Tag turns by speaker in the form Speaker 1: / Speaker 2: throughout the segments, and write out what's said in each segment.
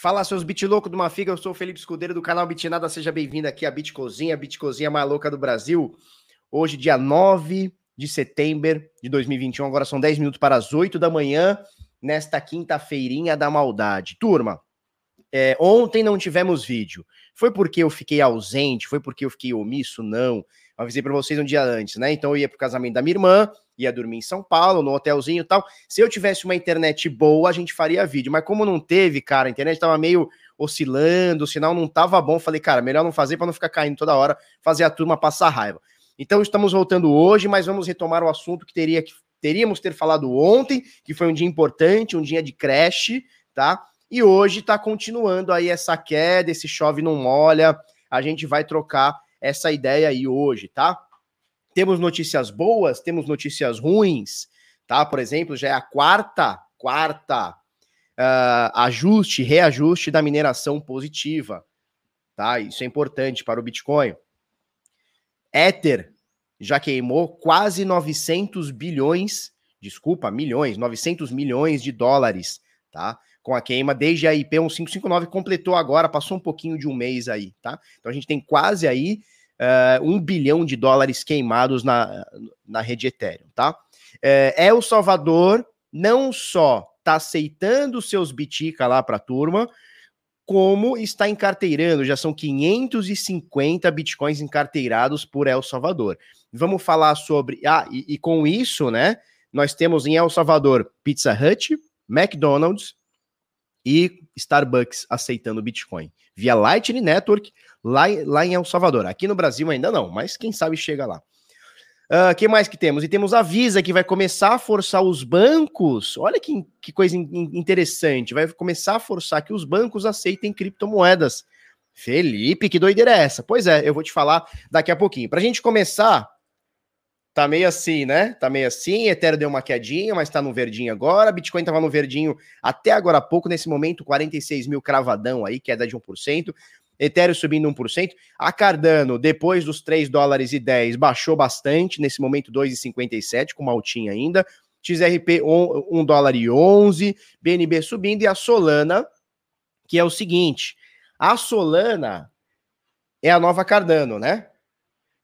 Speaker 1: Fala, seus bit louco de uma figa, eu sou o Felipe Escudeiro do canal Bitnada, seja bem-vindo aqui à Bitcozinha, a Bitcozinha mais louca do Brasil. Hoje, dia 9 de setembro de 2021, agora são 10 minutos para as 8 da manhã, nesta quinta-feirinha da maldade. Turma, é, ontem não tivemos vídeo. Foi porque eu fiquei ausente? Foi porque eu fiquei omisso? Não. Avisei para vocês um dia antes, né? Então eu ia pro casamento da minha irmã, ia dormir em São Paulo, no hotelzinho e tal. Se eu tivesse uma internet boa, a gente faria vídeo. Mas como não teve, cara, a internet tava meio oscilando, o sinal não tava bom. Falei, cara, melhor não fazer para não ficar caindo toda hora, fazer a turma passar raiva. Então estamos voltando hoje, mas vamos retomar o assunto que teria que teríamos ter falado ontem, que foi um dia importante, um dia de creche, tá? E hoje tá continuando aí essa queda, esse chove não molha. A gente vai trocar essa ideia aí hoje, tá? Temos notícias boas, temos notícias ruins, tá? Por exemplo, já é a quarta, quarta uh, ajuste, reajuste da mineração positiva, tá? Isso é importante para o Bitcoin. Ether já queimou quase 900 bilhões, desculpa, milhões, 900 milhões de dólares, tá? Com a queima desde a IP 1559 completou agora, passou um pouquinho de um mês aí, tá? Então a gente tem quase aí uh, um bilhão de dólares queimados na, na rede Ethereum, tá? É, El Salvador não só está aceitando seus Bitica lá para a turma, como está encarteirando, já são 550 bitcoins encarteirados por El Salvador. Vamos falar sobre. Ah, e, e, com isso, né? Nós temos em El Salvador Pizza Hut, McDonald's e Starbucks aceitando Bitcoin via Lightning Network lá, lá em El Salvador. Aqui no Brasil ainda não, mas quem sabe chega lá. O uh, que mais que temos? E temos a Visa, que vai começar a forçar os bancos. Olha que, que coisa in, interessante. Vai começar a forçar que os bancos aceitem criptomoedas. Felipe, que doideira é essa? Pois é, eu vou te falar daqui a pouquinho. Para a gente começar, tá meio assim, né? Tá meio assim. Ethereum deu uma quedinha, mas tá no verdinho agora. Bitcoin tava no verdinho até agora há pouco. Nesse momento, 46 mil cravadão aí, queda de 1%. Ethereum subindo 1%. A Cardano, depois dos 3 dólares e 10, baixou bastante, nesse momento 2,57, com uma altinha ainda. XRP 1 dólar e 11, BNB subindo e a Solana, que é o seguinte, a Solana é a nova Cardano, né?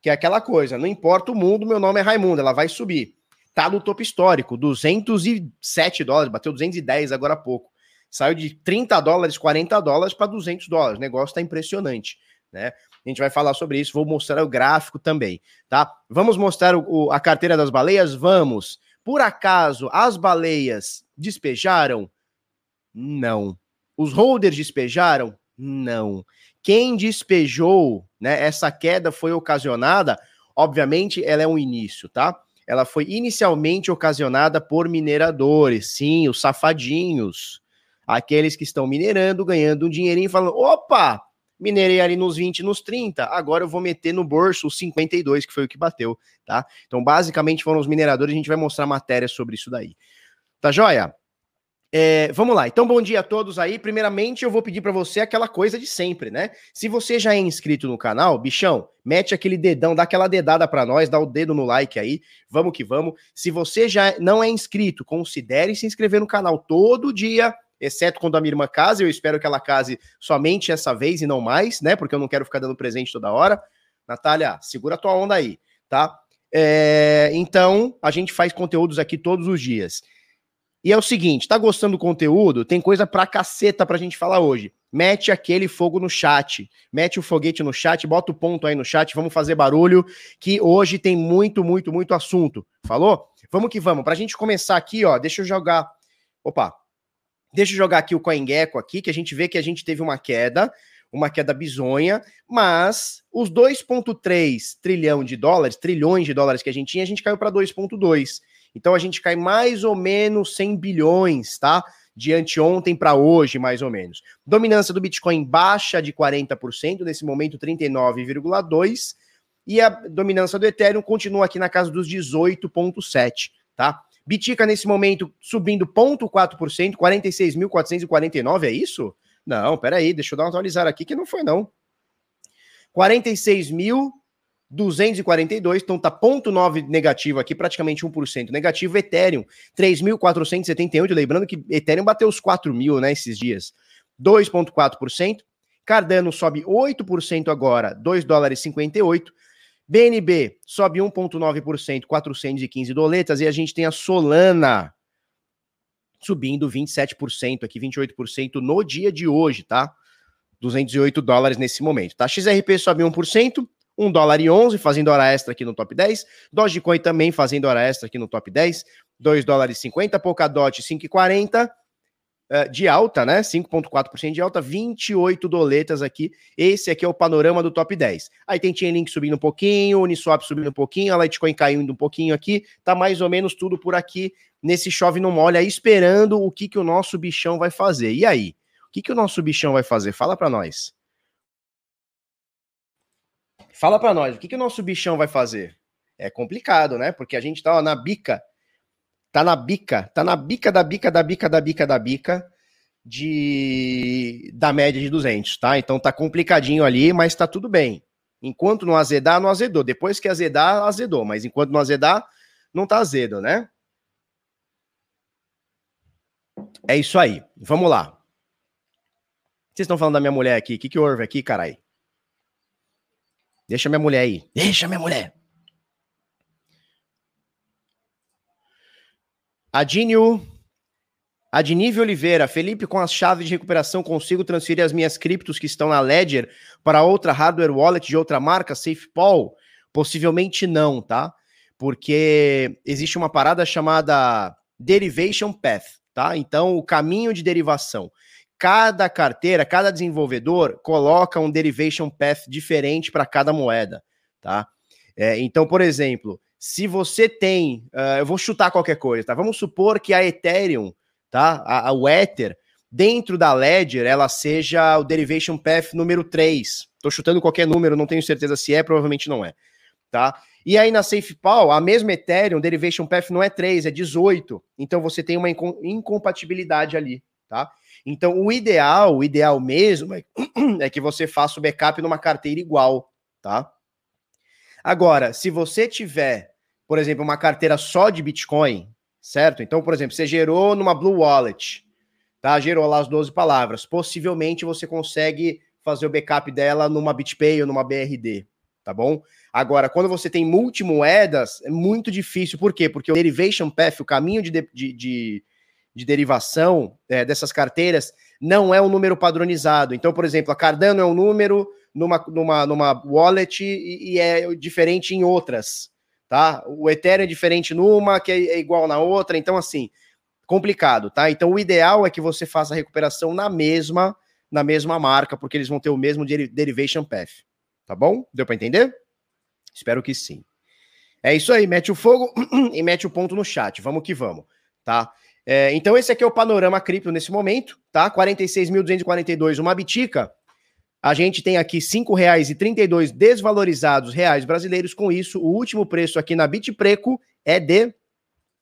Speaker 1: Que é aquela coisa, não importa o mundo, meu nome é Raimundo, ela vai subir. Tá no topo histórico, 207 dólares, bateu 210 agora há pouco. Saiu de 30 dólares, 40 dólares para 200 dólares. O negócio está impressionante, né? A gente vai falar sobre isso, vou mostrar o gráfico também, tá? Vamos mostrar o, o, a carteira das baleias? Vamos. Por acaso, as baleias despejaram? Não. Os holders despejaram? Não. Quem despejou, né? Essa queda foi ocasionada, obviamente, ela é um início, tá? Ela foi inicialmente ocasionada por mineradores, sim, os safadinhos, Aqueles que estão minerando, ganhando um dinheirinho, falando: opa, minerei ali nos 20, nos 30, agora eu vou meter no bolso os 52, que foi o que bateu, tá? Então, basicamente foram os mineradores, a gente vai mostrar matéria sobre isso daí. Tá joia? É, vamos lá, então bom dia a todos aí. Primeiramente, eu vou pedir para você aquela coisa de sempre, né? Se você já é inscrito no canal, bichão, mete aquele dedão, dá aquela dedada para nós, dá o dedo no like aí, vamos que vamos. Se você já não é inscrito, considere se inscrever no canal todo dia exceto quando a minha irmã case, eu espero que ela case somente essa vez e não mais, né? Porque eu não quero ficar dando presente toda hora. Natália, segura tua onda aí, tá? É, então, a gente faz conteúdos aqui todos os dias. E é o seguinte, tá gostando do conteúdo? Tem coisa pra caceta pra gente falar hoje. Mete aquele fogo no chat, mete o foguete no chat, bota o ponto aí no chat, vamos fazer barulho, que hoje tem muito, muito, muito assunto. Falou? Vamos que vamos. Pra gente começar aqui, ó, deixa eu jogar. Opa, Deixa eu jogar aqui o CoinGecko aqui, que a gente vê que a gente teve uma queda, uma queda bizonha, mas os 2,3 trilhão de dólares, trilhões de dólares que a gente tinha, a gente caiu para 2,2. Então a gente cai mais ou menos 100 bilhões, tá? De anteontem para hoje, mais ou menos. Dominância do Bitcoin baixa de 40%, nesse momento 39,2%, e a dominância do Ethereum continua aqui na casa dos 18,7%, tá? Bitica nesse momento subindo 0,4%, 46.449, é isso? Não, peraí, deixa eu dar uma atualizar aqui que não foi não. 46.242, então tá 0,9 negativo aqui, praticamente 1% negativo. Ethereum, 3.478, lembrando que Ethereum bateu os 4 mil, né, esses dias. 2,4%. Cardano sobe 8% agora, 2 dólares e 58. BNB sobe 1,9%, 415 doletas. E a gente tem a Solana subindo 27% aqui, 28% no dia de hoje, tá? 208 dólares nesse momento, tá? XRP sobe 1%, 1 dólar e 11 fazendo hora extra aqui no top 10. Dogecoin também fazendo hora extra aqui no top 10. 2 dólares e 50, Polkadot 5,40 uh, de alta, né? 5,4% de alta, 28 doletas aqui. Esse aqui é o panorama do top 10. Aí tem Chainlink subindo um pouquinho, Uniswap subindo um pouquinho, a Litecoin caindo um pouquinho aqui. Tá mais ou menos tudo por aqui nesse chove não molha, esperando o que, que o nosso bichão vai fazer. E aí? O que, que o nosso bichão vai fazer? Fala para nós. Fala para nós, o que, que o nosso bichão vai fazer? É complicado, né? Porque a gente tá ó, na bica tá na bica, tá na bica da bica da bica da bica da bica de da média de 200, tá? Então tá complicadinho ali, mas tá tudo bem. Enquanto não azedar, não azedou. Depois que azedar, azedou, mas enquanto não azedar, não tá azedo, né? É isso aí. Vamos lá. Vocês estão falando da minha mulher aqui. O que, que houve aqui, carai? Deixa minha mulher aí. Deixa minha mulher. Adínio. Adnível Oliveira, Felipe, com as chaves de recuperação consigo transferir as minhas criptos que estão na Ledger para outra hardware wallet de outra marca, SafePol? Possivelmente não, tá? Porque existe uma parada chamada Derivation Path, tá? Então, o caminho de derivação. Cada carteira, cada desenvolvedor coloca um Derivation Path diferente para cada moeda, tá? É, então, por exemplo, se você tem, uh, eu vou chutar qualquer coisa, tá? Vamos supor que a Ethereum, tá? A, a, o Ether, dentro da Ledger, ela seja o Derivation Path número 3. Tô chutando qualquer número, não tenho certeza se é, provavelmente não é, tá? E aí na SafePal, a mesma Ethereum, Derivation Path não é 3, é 18. Então você tem uma incompatibilidade ali, tá? Então o ideal, o ideal mesmo é, é que você faça o backup numa carteira igual, tá? Agora, se você tiver, por exemplo, uma carteira só de Bitcoin, certo? Então, por exemplo, você gerou numa Blue Wallet, tá? Gerou lá as 12 palavras. Possivelmente você consegue fazer o backup dela numa BitPay ou numa BRD, tá bom? Agora, quando você tem multimoedas, é muito difícil. Por quê? Porque o derivation path, o caminho de, de, de, de derivação é, dessas carteiras, não é um número padronizado. Então, por exemplo, a Cardano é um número, numa, numa, numa wallet e, e, é diferente em outras, tá? O Ethereum é diferente numa, que é, é, igual na outra, então assim, complicado, tá? Então o ideal é que você faça a recuperação na mesma, na mesma marca, porque eles vão ter o mesmo derivation path, tá bom? Deu para entender? Espero que sim. É isso aí, mete o fogo e mete o ponto no chat, vamos que vamos, tá? É, então esse aqui é o panorama cripto nesse momento, tá? 46.242 uma bitica, a gente tem aqui R$ 5,32 desvalorizados reais brasileiros. Com isso, o último preço aqui na Bitpreco é de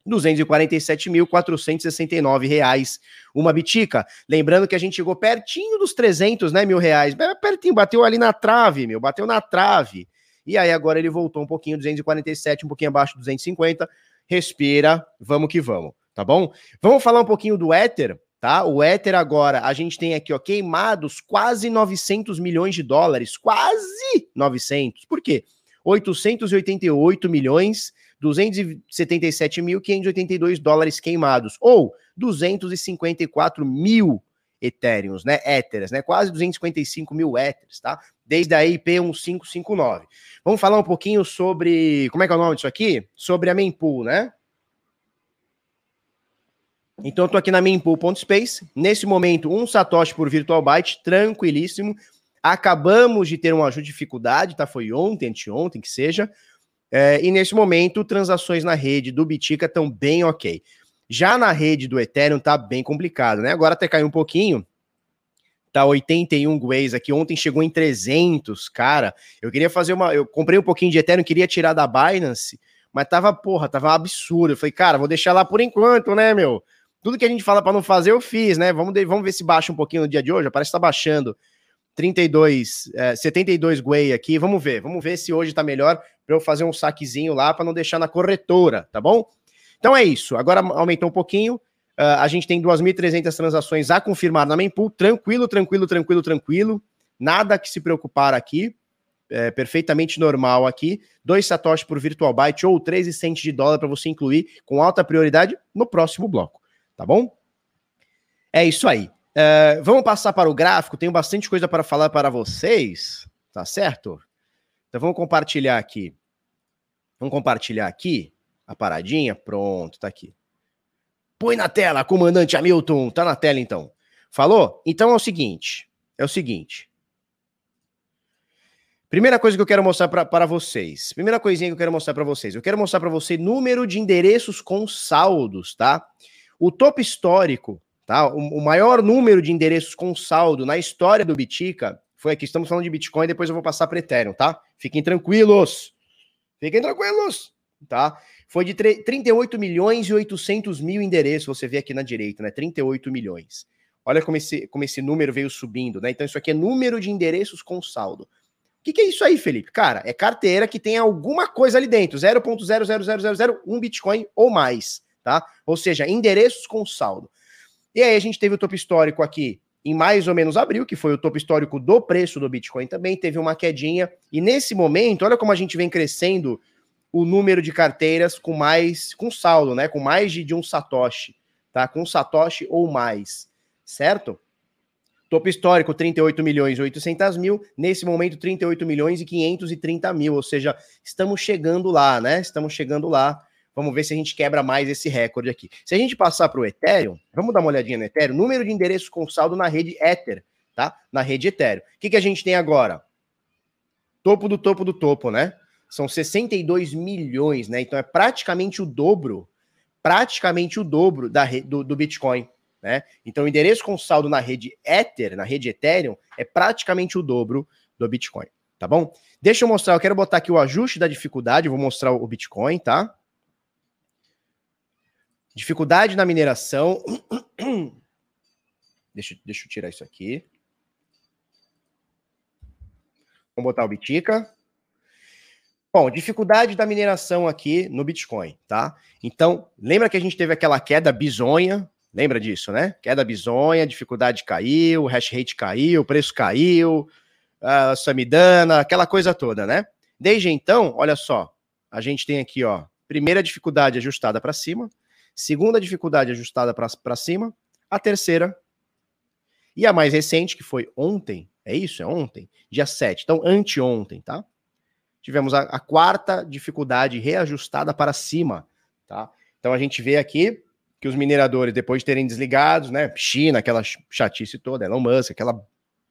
Speaker 1: 247.469 reais uma bitica. Lembrando que a gente chegou pertinho dos 300 né, mil reais. Pertinho, bateu ali na trave, meu, bateu na trave. E aí agora ele voltou um pouquinho, 247, um pouquinho abaixo de 250. Respira, vamos que vamos, tá bom? Vamos falar um pouquinho do Ether tá? O Ether agora, a gente tem aqui, ó, queimados quase 900 milhões de dólares, quase 900. Por quê? 888 milhões 277.582 dólares queimados, ou 254 mil Ethereums, né? Ethers, né? Quase 255 mil Ethers, tá? Desde a IP 1559. Vamos falar um pouquinho sobre. Como é que é o nome disso aqui? Sobre a Mempool, né? Então, eu tô aqui na mempool.space. Nesse momento, um satoshi por virtual byte, tranquilíssimo. Acabamos de ter uma dificuldade, tá? Foi ontem, anteontem, que seja. É, e nesse momento, transações na rede do Bitica estão bem ok. Já na rede do Ethereum tá bem complicado, né? Agora até caiu um pouquinho. Tá 81 Ways aqui. Ontem chegou em 300, cara. Eu queria fazer uma. Eu comprei um pouquinho de Ethereum, queria tirar da Binance, mas tava, porra, tava absurdo. Eu falei, cara, vou deixar lá por enquanto, né, meu? Tudo que a gente fala para não fazer, eu fiz, né? Vamos, vamos ver se baixa um pouquinho no dia de hoje. Parece que tá baixando 32, é, 72 Guay aqui. Vamos ver, vamos ver se hoje tá melhor para eu fazer um saquezinho lá para não deixar na corretora, tá bom? Então é isso. Agora aumentou um pouquinho. Uh, a gente tem 2.300 transações a confirmar na Mempool. Tranquilo, tranquilo, tranquilo, tranquilo. Nada que se preocupar aqui. É, perfeitamente normal aqui. 2 satoshi por virtual byte ou 13 centes de dólar para você incluir com alta prioridade no próximo bloco. Tá bom? É isso aí. Uh, vamos passar para o gráfico. Tenho bastante coisa para falar para vocês. Tá certo? Então vamos compartilhar aqui. Vamos compartilhar aqui a paradinha. Pronto, tá aqui. Põe na tela, comandante Hamilton. Tá na tela então. Falou? Então é o seguinte. É o seguinte. Primeira coisa que eu quero mostrar para vocês. Primeira coisinha que eu quero mostrar para vocês. Eu quero mostrar para você número de endereços com saldos, tá? O topo histórico, tá? O, o, maior número de endereços com saldo na história do Bitica foi aqui. Estamos falando de Bitcoin, depois eu vou passar para Ethereum, tá? Fiquem tranquilos. Fiquem tranquilos, tá? Foi de 38 milhões e 800 mil endereços, você vê aqui na direita, né? 38 milhões. Olha como esse, como esse número veio subindo, né? Então, isso aqui é número de endereços com saldo. O que, que é isso aí, Felipe? Cara, é carteira que tem alguma coisa ali dentro, 0.00001 Bitcoin ou mais, tá? Ou seja, endereços com saldo. E aí a gente teve o topo histórico aqui em mais ou menos abril, que foi o topo histórico do preço do Bitcoin também, teve uma quedinha. E nesse momento, olha como a gente vem crescendo o número de carteiras com mais, com saldo, né? Com mais de, de um Satoshi, tá? Com um Satoshi ou mais, certo? Topo histórico, 38 milhões e 800 mil. Nesse momento, 38 milhões e 530 mil. Ou seja, estamos chegando lá, né? Estamos chegando lá. Vamos ver se a gente quebra mais esse recorde aqui. Se a gente passar para o Ethereum, vamos dar uma olhadinha no Ethereum. Número de endereços com saldo na rede Ether, tá? Na rede Ethereum. O que, que a gente tem agora? Topo do topo do topo, né? São 62 milhões, né? Então é praticamente o dobro, praticamente o dobro da, do, do Bitcoin. Né? Então, o endereço com saldo na rede Ether, na rede Ethereum, é praticamente o dobro do Bitcoin, tá bom? Deixa eu mostrar, eu quero botar aqui o ajuste da dificuldade, vou mostrar o Bitcoin, tá? Dificuldade na mineração. Deixa, deixa eu tirar isso aqui. Vamos botar o Bitica. Bom, dificuldade da mineração aqui no Bitcoin, tá? Então, lembra que a gente teve aquela queda bizonha? Lembra disso, né? Queda bizonha, dificuldade caiu, hash rate caiu, preço caiu, a Samidana, aquela coisa toda, né? Desde então, olha só, a gente tem aqui, ó, primeira dificuldade ajustada para cima, segunda dificuldade ajustada para cima, a terceira e a mais recente, que foi ontem, é isso? É ontem? Dia 7. Então, anteontem, tá? tivemos a, a quarta dificuldade reajustada para cima, tá? Então a gente vê aqui que os mineradores, depois de terem desligados, né? China, aquela chatice toda, Elon Musk, aquela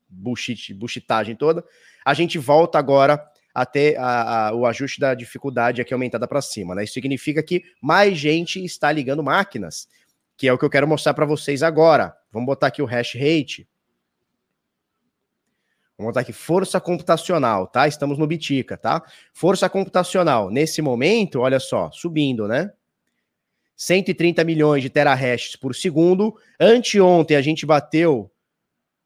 Speaker 1: bullshit, bullshitagem toda, a gente volta agora a ter a, a, o ajuste da dificuldade aqui aumentada para cima, né? Isso significa que mais gente está ligando máquinas, que é o que eu quero mostrar para vocês agora. Vamos botar aqui o hash rate. Vamos botar aqui, força computacional, tá? Estamos no Bitica, tá? Força computacional, nesse momento, olha só, subindo, né? 130 milhões de terahashes por segundo. Anteontem a gente bateu,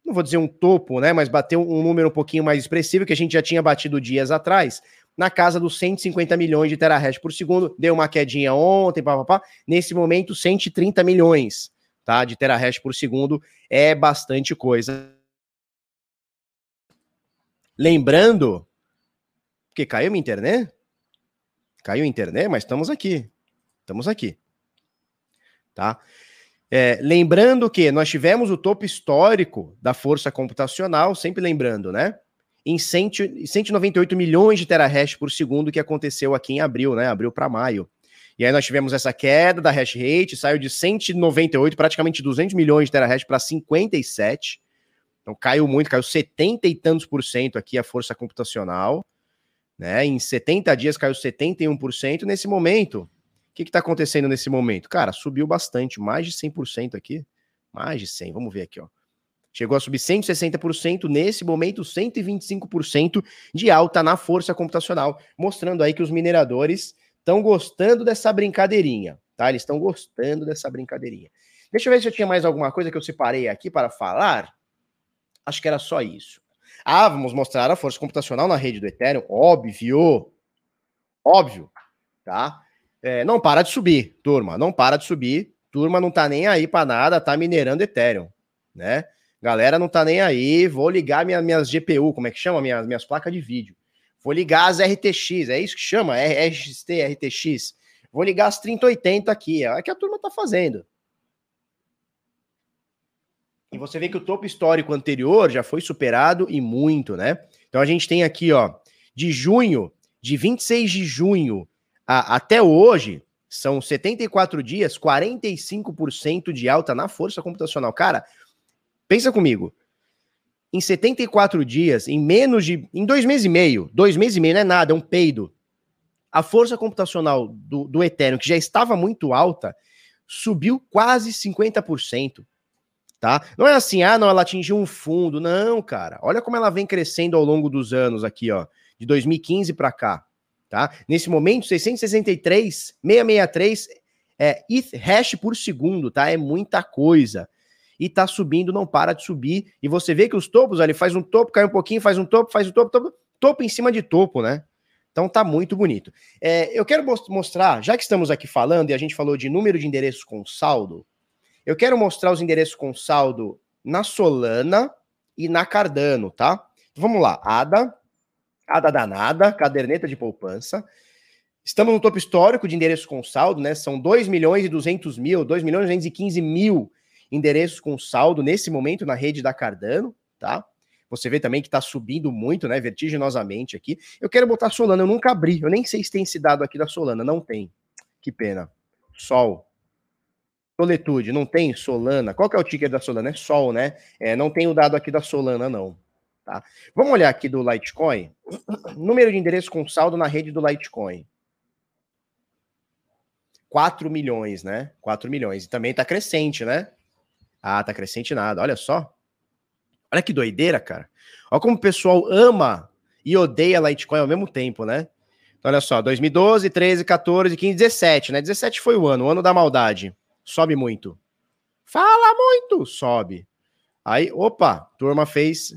Speaker 1: não vou dizer um topo, né? Mas bateu um número um pouquinho mais expressivo que a gente já tinha batido dias atrás, na casa dos 150 milhões de terahashes por segundo. Deu uma quedinha ontem, papapá. Nesse momento, 130 milhões, tá? De terahash por segundo é bastante coisa Lembrando que caiu minha internet? Caiu a internet, mas estamos aqui. Estamos aqui. Tá? É, lembrando que nós tivemos o topo histórico da força computacional, sempre lembrando, né? Em 100, 198 milhões de terahash por segundo que aconteceu aqui em abril, né? Abril para maio. E aí nós tivemos essa queda da hash rate, saiu de 198, praticamente 200 milhões de terahash para 57. Então caiu muito, caiu 70 e tantos por cento aqui a força computacional. Né? Em 70 dias caiu 71%. Nesse momento, que está acontecendo nesse momento? Cara, subiu bastante, mais de 100% aqui. Mais de 100, vamos ver aqui, ó. Chegou a subir 160%, nesse momento 125% de alta na força computacional, mostrando aí que os mineradores estão gostando dessa brincadeirinha, tá? Eles estão gostando dessa brincadeirinha. Deixa eu ver se eu tinha mais alguma coisa que eu separei aqui para falar. Acho que era só isso. Ah, vamos mostrar a força computacional na rede do Ethereum, óbvio. Óbvio, tá? É, não para de subir, turma, não para de subir. turma não tá nem aí para nada, tá minerando Ethereum, né? Galera não tá nem aí, vou ligar minha, minhas GPU, como é que chama? Minhas, minhas placas de vídeo. Vou ligar as RTX, é isso que chama? RXT, RTX. Vou ligar as 3080 aqui, é o que a turma tá fazendo. E você vê que o topo histórico anterior já foi superado e muito, né? Então a gente tem aqui, ó, de junho, de 26 de junho a, até hoje, são 74 dias, 45% de alta na força computacional. Cara, pensa comigo. Em 74 dias, em menos de. Em dois meses e meio, dois meses e meio não é nada, é um peido. A força computacional do, do Ethereum, que já estava muito alta, subiu quase 50%. Tá? Não é assim, ah, não, ela atingiu um fundo. Não, cara. Olha como ela vem crescendo ao longo dos anos aqui, ó. De 2015 para cá tá? Nesse momento, 663, 663 é, ETH hash por segundo, tá? É muita coisa. E tá subindo, não para de subir. E você vê que os topos ali faz um topo, cai um pouquinho, faz um topo, faz um topo, topo, topo em cima de topo, né? Então tá muito bonito. É, eu quero mostrar, já que estamos aqui falando e a gente falou de número de endereços com saldo, eu quero mostrar os endereços com saldo na Solana e na Cardano, tá? Vamos lá, ADA, Nada danada, caderneta de poupança. Estamos no topo histórico de endereços com saldo, né? São 2 milhões e 200 mil, 2 milhões e 215 mil endereços com saldo nesse momento na rede da Cardano, tá? Você vê também que está subindo muito, né? Vertiginosamente aqui. Eu quero botar Solana, eu nunca abri, eu nem sei se tem esse dado aqui da Solana, não tem. Que pena. Sol. Soletude, não tem Solana. Qual que é o ticker da Solana? É Sol, né? É, não tem o dado aqui da Solana, não. Tá? Vamos olhar aqui do Litecoin. Número de endereço com saldo na rede do Litecoin. 4 milhões, né? 4 milhões. E também tá crescente, né? Ah, tá crescente nada. Olha só. Olha que doideira, cara. Olha como o pessoal ama e odeia Litecoin ao mesmo tempo, né? Então, olha só, 2012, 13, 14, 15, 17, né? 17 foi o ano, o ano da maldade. Sobe muito. Fala muito, sobe. Aí, opa, turma fez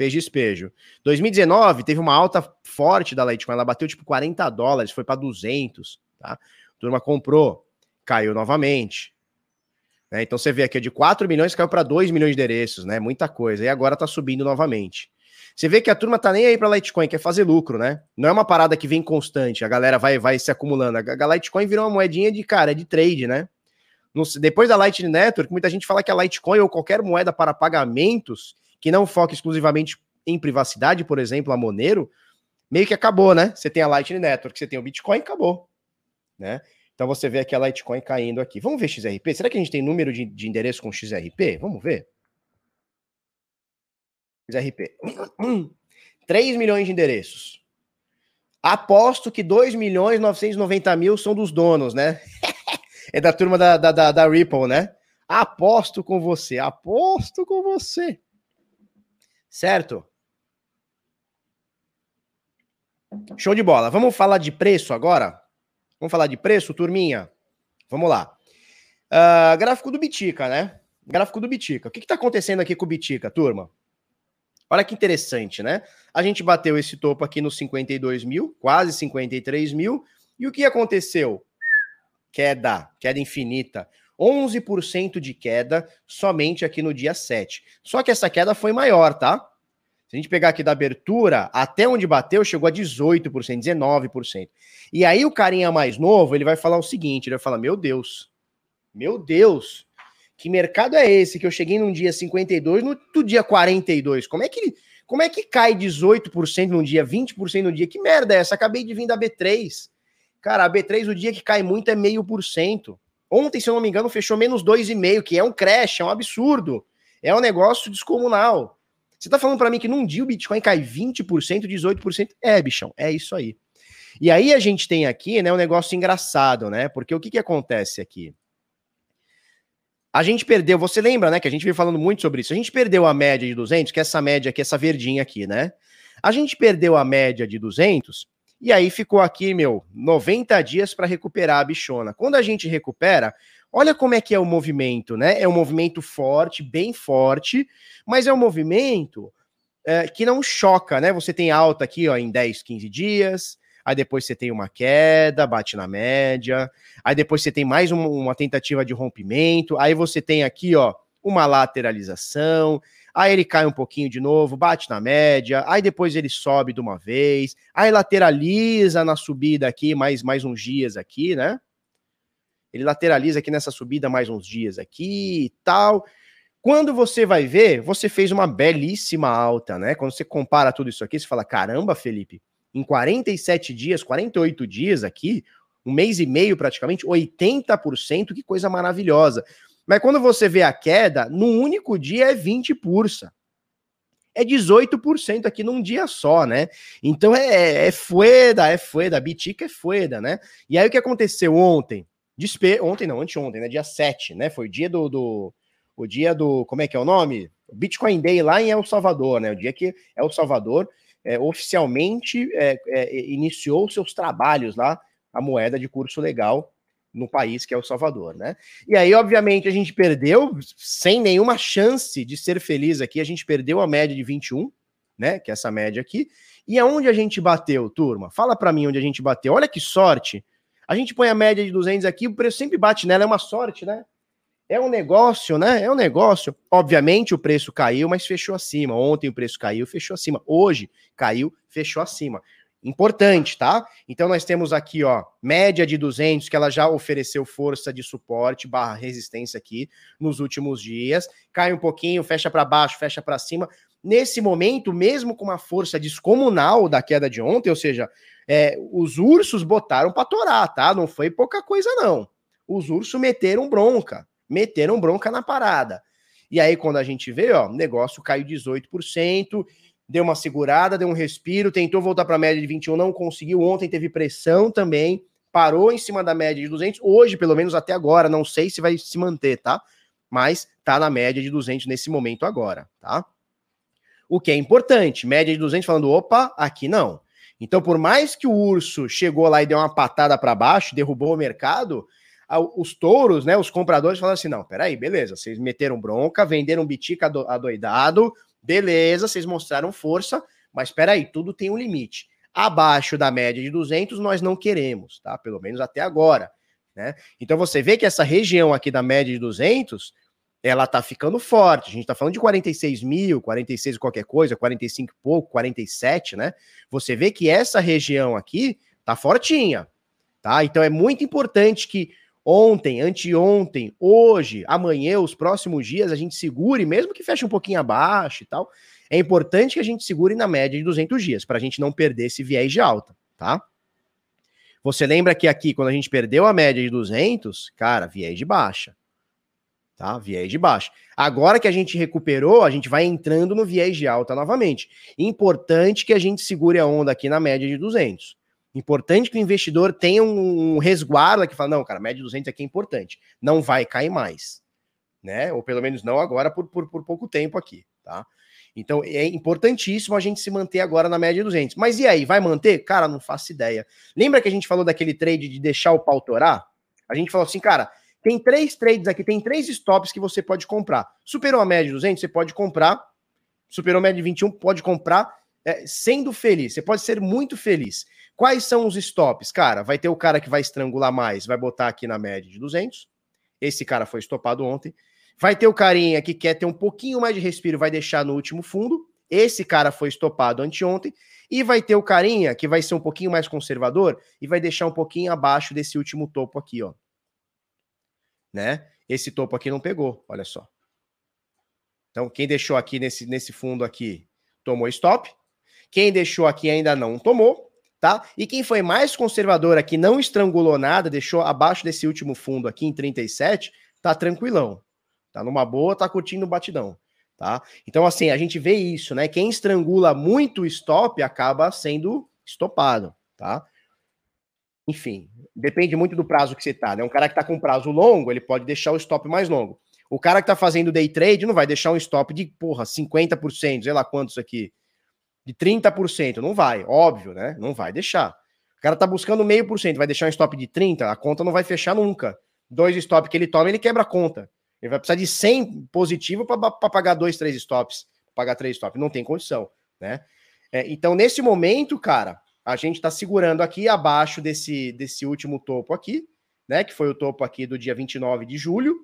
Speaker 1: fez despejo. 2019 teve uma alta forte da Litecoin, ela bateu tipo 40 dólares, foi para 200, tá? A turma comprou, caiu novamente. Né? Então você vê aqui de 4 milhões caiu para 2 milhões de endereços, né? Muita coisa. E agora tá subindo novamente. Você vê que a turma tá nem aí para Litecoin, quer fazer lucro, né? Não é uma parada que vem constante, a galera vai vai se acumulando. A Litecoin virou uma moedinha de cara, é de trade, né? Depois da Lightning Network, muita gente fala que a Litecoin ou qualquer moeda para pagamentos que não foca exclusivamente em privacidade, por exemplo, a Monero, meio que acabou, né? Você tem a Lightning Network, você tem o Bitcoin, acabou, né? Então você vê aqui a Litecoin caindo aqui. Vamos ver XRP? Será que a gente tem número de, de endereço com XRP? Vamos ver. XRP. 3 milhões de endereços. Aposto que 2 milhões e 990 mil são dos donos, né? é da turma da, da, da, da Ripple, né? Aposto com você, aposto com você. Certo? Show de bola. Vamos falar de preço agora? Vamos falar de preço, turminha? Vamos lá. Uh, gráfico do Bitica, né? Gráfico do Bitica. O que está acontecendo aqui com o Bitica, turma? Olha que interessante, né? A gente bateu esse topo aqui nos 52 mil, quase 53 mil. E o que aconteceu? Queda, queda infinita. 11% de queda somente aqui no dia 7. Só que essa queda foi maior, tá? Se a gente pegar aqui da abertura, até onde bateu, chegou a 18%, 19%. E aí o carinha mais novo, ele vai falar o seguinte, ele vai falar, meu Deus, meu Deus, que mercado é esse que eu cheguei num dia 52, no, no dia 42? Como é que como é que cai 18% num dia, 20% num dia? Que merda é essa? Acabei de vir da B3. Cara, a B3, o dia que cai muito é meio por cento. Ontem, se eu não me engano, fechou menos 2,5, que é um crash, é um absurdo. É um negócio descomunal. Você tá falando para mim que num dia o Bitcoin cai 20%, 18%? É, bichão, é isso aí. E aí a gente tem aqui, né, um negócio engraçado, né? Porque o que que acontece aqui? A gente perdeu, você lembra, né, que a gente veio falando muito sobre isso. A gente perdeu a média de 200, que é essa média aqui, essa verdinha aqui, né? A gente perdeu a média de 200 e aí ficou aqui, meu, 90 dias para recuperar a bichona. Quando a gente recupera, olha como é que é o movimento, né? É um movimento forte, bem forte, mas é um movimento é, que não choca, né? Você tem alta aqui, ó, em 10, 15 dias, aí depois você tem uma queda, bate na média, aí depois você tem mais uma, uma tentativa de rompimento, aí você tem aqui, ó, uma lateralização, aí ele cai um pouquinho de novo, bate na média, aí depois ele sobe de uma vez, aí lateraliza na subida aqui, mais, mais uns dias aqui, né? Ele lateraliza aqui nessa subida mais uns dias aqui e tal. Quando você vai ver, você fez uma belíssima alta, né? Quando você compara tudo isso aqui, você fala: caramba, Felipe, em 47 dias, 48 dias aqui, um mês e meio praticamente, 80%, que coisa maravilhosa. Mas quando você vê a queda, num único dia é 20 pursa. É 18% aqui num dia só, né? Então é, é, é fueda, é fueda, bitica é fueda, né? E aí o que aconteceu ontem? Despe... Ontem não, anteontem, né? Dia 7, né? Foi o dia do, do. O dia do. Como é que é o nome? Bitcoin Day lá em El Salvador, né? O dia que El Salvador é, oficialmente é, é, iniciou seus trabalhos lá, a moeda de curso legal no país que é o Salvador, né? E aí, obviamente, a gente perdeu sem nenhuma chance de ser feliz aqui, a gente perdeu a média de 21, né? Que é essa média aqui. E aonde a gente bateu, turma? Fala para mim onde a gente bateu. Olha que sorte. A gente põe a média de 200 aqui, o preço sempre bate nela, é uma sorte, né? É um negócio, né? É um negócio. Obviamente o preço caiu, mas fechou acima. Ontem o preço caiu, fechou acima. Hoje caiu, fechou acima. Importante, tá? Então nós temos aqui, ó, média de 200, que ela já ofereceu força de suporte barra resistência aqui nos últimos dias. Cai um pouquinho, fecha para baixo, fecha para cima. Nesse momento, mesmo com uma força descomunal da queda de ontem, ou seja, é, os ursos botaram para torar, tá? Não foi pouca coisa, não. Os ursos meteram bronca, meteram bronca na parada. E aí, quando a gente vê, ó, o negócio caiu 18%, deu uma segurada, deu um respiro, tentou voltar para a média de 21, não conseguiu. Ontem teve pressão também, parou em cima da média de 200. Hoje, pelo menos até agora, não sei se vai se manter, tá? Mas tá na média de 200 nesse momento agora, tá? O que é importante, média de 200 falando, opa, aqui não. Então, por mais que o urso chegou lá e deu uma patada para baixo, derrubou o mercado, os touros, né, os compradores falaram assim: não, peraí, beleza, vocês meteram bronca, venderam bitica adoidado, Beleza, vocês mostraram força, mas espera aí, tudo tem um limite. Abaixo da média de 200 nós não queremos, tá? Pelo menos até agora, né? Então você vê que essa região aqui da média de 200, ela tá ficando forte. A gente tá falando de 46 mil, 46 qualquer coisa, 45 e pouco, 47, né? Você vê que essa região aqui tá fortinha, tá? Então é muito importante que ontem, anteontem, hoje, amanhã, os próximos dias, a gente segure, mesmo que feche um pouquinho abaixo e tal, é importante que a gente segure na média de 200 dias, para a gente não perder esse viés de alta, tá? Você lembra que aqui, quando a gente perdeu a média de 200, cara, viés de baixa, tá? Viés de baixa. Agora que a gente recuperou, a gente vai entrando no viés de alta novamente. Importante que a gente segure a onda aqui na média de 200. Importante que o investidor tenha um, resguardo que fala, não, cara, média de 200 aqui é importante. Não vai cair mais, né? Ou pelo menos não agora por, por, por pouco tempo aqui, tá? Então é importantíssimo a gente se manter agora na média de 200. Mas e aí, vai manter? Cara, não faço ideia. Lembra que a gente falou daquele trade de deixar o pau torar? A gente falou assim, cara, tem três trades aqui, tem três stops que você pode comprar. Superou a média de 200, você pode comprar. Superou a média de 21, pode comprar é, sendo feliz. Você pode ser muito feliz. Quais são os stops? Cara, vai ter o cara que vai estrangular mais, vai botar aqui na média de 200. Esse cara foi estopado ontem. Vai ter o carinha que quer ter um pouquinho mais de respiro, vai deixar no último fundo. Esse cara foi estopado anteontem. E vai ter o carinha que vai ser um pouquinho mais conservador e vai deixar um pouquinho abaixo desse último topo aqui, ó. Né? Esse topo aqui não pegou, olha só. Então, quem deixou aqui nesse, nesse fundo aqui tomou stop. Quem deixou aqui ainda não tomou tá? E quem foi mais conservador aqui, não estrangulou nada, deixou abaixo desse último fundo aqui em 37, tá tranquilão. Tá numa boa, tá curtindo o batidão, tá? Então, assim, a gente vê isso, né? Quem estrangula muito o stop acaba sendo estopado, tá? Enfim, depende muito do prazo que você tá, né? Um cara que tá com prazo longo, ele pode deixar o stop mais longo. O cara que tá fazendo day trade não vai deixar um stop de, porra, 50%, sei lá quantos aqui, de 30%. Não vai, óbvio, né? Não vai deixar. O cara tá buscando meio por cento, vai deixar um stop de 30%, a conta não vai fechar nunca. Dois stops que ele toma, ele quebra a conta. Ele vai precisar de 100 positivo para pagar dois, três stops, pagar três stops. Não tem condição, né? É, então, nesse momento, cara, a gente está segurando aqui abaixo desse, desse último topo aqui, né? Que foi o topo aqui do dia 29 de julho.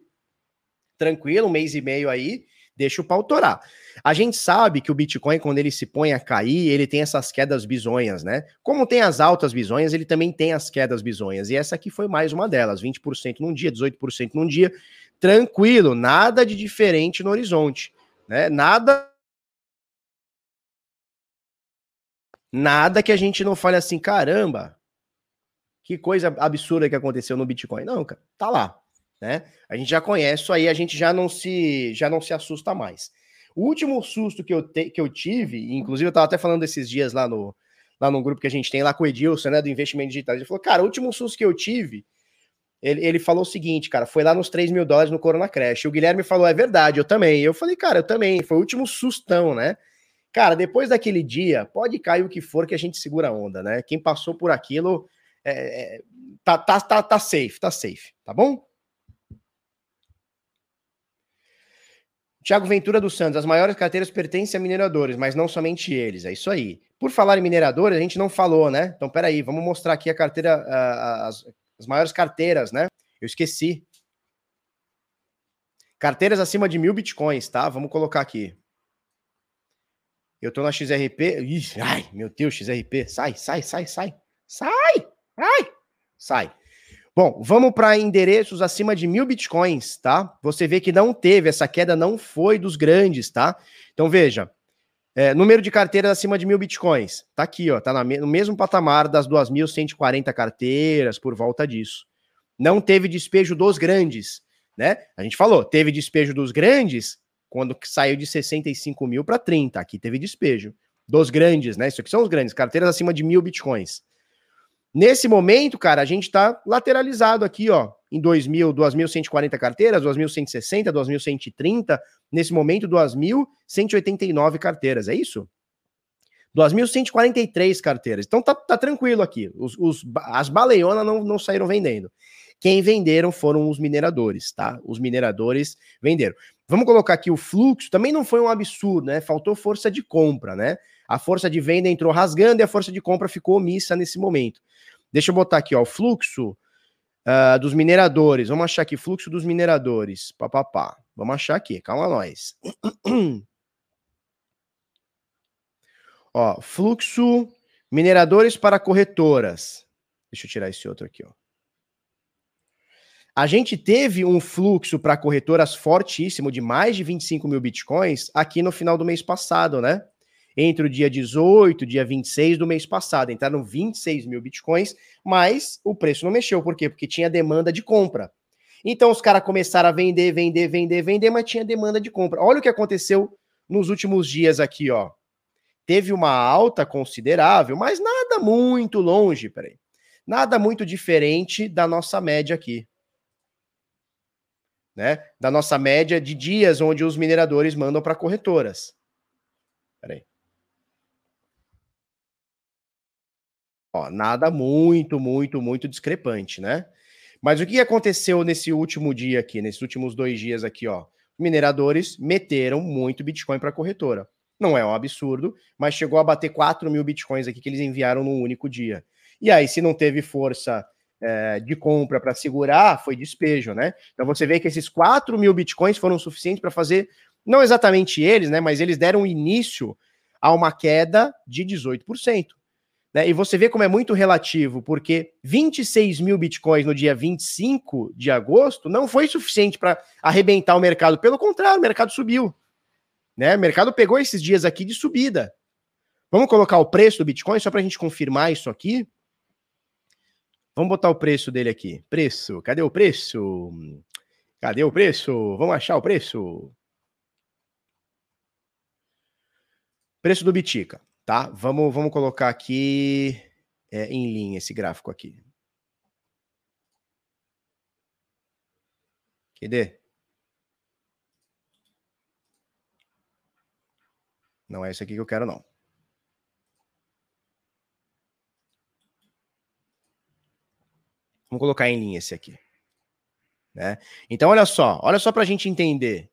Speaker 1: Tranquilo, um mês e meio aí, deixa o pau torar. A gente sabe que o Bitcoin, quando ele se põe a cair, ele tem essas quedas bizonhas, né? Como tem as altas bizonhas, ele também tem as quedas bizonhas. E essa aqui foi mais uma delas: 20% num dia, 18% num dia. Tranquilo, nada de diferente no horizonte, né? Nada. Nada que a gente não fale assim, caramba, que coisa absurda que aconteceu no Bitcoin. Não, cara, tá lá, né? A gente já conhece isso aí, a gente já não se já não se assusta mais. O último susto que eu, te, que eu tive, inclusive eu estava até falando esses dias lá no, lá no grupo que a gente tem lá com o Edilson, né, do investimento digital, ele falou, cara, o último susto que eu tive, ele, ele falou o seguinte, cara, foi lá nos 3 mil dólares no Corona Crash. O Guilherme falou, é verdade, eu também. Eu falei, cara, eu também, foi o último sustão, né? Cara, depois daquele dia, pode cair o que for que a gente segura a onda, né? Quem passou por aquilo é, é, tá, tá, tá, tá safe, tá safe, tá bom? Tiago Ventura dos Santos, as maiores carteiras pertencem a mineradores, mas não somente eles. É isso aí. Por falar em mineradores, a gente não falou, né? Então, peraí, vamos mostrar aqui a carteira, as, as maiores carteiras, né? Eu esqueci. Carteiras acima de mil bitcoins, tá? Vamos colocar aqui. Eu tô na XRP. Ih, ai, meu Deus, XRP. Sai, sai, sai, sai. Sai! Ai! Sai. Bom, vamos para endereços acima de mil bitcoins, tá? Você vê que não teve, essa queda não foi dos grandes, tá? Então veja, é, número de carteiras acima de mil bitcoins, tá aqui, ó, tá no mesmo patamar das 2.140 carteiras, por volta disso. Não teve despejo dos grandes, né? A gente falou, teve despejo dos grandes quando saiu de 65 mil para 30, aqui teve despejo. Dos grandes, né? Isso aqui são os grandes, carteiras acima de mil bitcoins. Nesse momento, cara, a gente está lateralizado aqui, ó, em 2.000, 2.140 carteiras, 2.160, 2.130, nesse momento 2.189 carteiras, é isso? 2.143 carteiras. Então tá, tá tranquilo aqui. Os, os, as baleionas não, não saíram vendendo. Quem venderam foram os mineradores, tá? Os mineradores venderam. Vamos colocar aqui o fluxo, também não foi um absurdo, né? Faltou força de compra, né? A força de venda entrou rasgando e a força de compra ficou omissa nesse momento. Deixa eu botar aqui, ó, o fluxo uh, dos mineradores. Vamos achar aqui, fluxo dos mineradores. Pá, pá, pá. Vamos achar aqui, calma nós. ó, fluxo mineradores para corretoras. Deixa eu tirar esse outro aqui, ó. A gente teve um fluxo para corretoras fortíssimo de mais de 25 mil bitcoins aqui no final do mês passado, né? Entre o dia 18 e dia 26 do mês passado. Entraram 26 mil bitcoins, mas o preço não mexeu. Por quê? Porque tinha demanda de compra. Então os caras começaram a vender, vender, vender, vender, mas tinha demanda de compra. Olha o que aconteceu nos últimos dias aqui, ó. Teve uma alta considerável, mas nada muito longe, peraí. Nada muito diferente da nossa média aqui. Né? Da nossa média de dias onde os mineradores mandam para corretoras. Peraí. Ó, nada muito, muito, muito discrepante, né? Mas o que aconteceu nesse último dia aqui, nesses últimos dois dias aqui, ó? Mineradores meteram muito Bitcoin para a corretora. Não é um absurdo, mas chegou a bater 4 mil Bitcoins aqui que eles enviaram num único dia. E aí, se não teve força é, de compra para segurar, foi despejo, né? Então você vê que esses 4 mil Bitcoins foram suficientes para fazer, não exatamente eles, né? Mas eles deram início a uma queda de 18%. Né? E você vê como é muito relativo, porque 26 mil bitcoins no dia 25 de agosto não foi suficiente para arrebentar o mercado. Pelo contrário, o mercado subiu. Né? O mercado pegou esses dias aqui de subida. Vamos colocar o preço do Bitcoin só para a gente confirmar isso aqui. Vamos botar o preço dele aqui. Preço, cadê o preço? Cadê o preço? Vamos achar o preço. Preço do Bitica. Tá? Vamos, vamos colocar aqui é, em linha esse gráfico aqui. Cadê? Não é esse aqui que eu quero, não. Vamos colocar em linha esse aqui. Né? Então, olha só, olha só para a gente entender.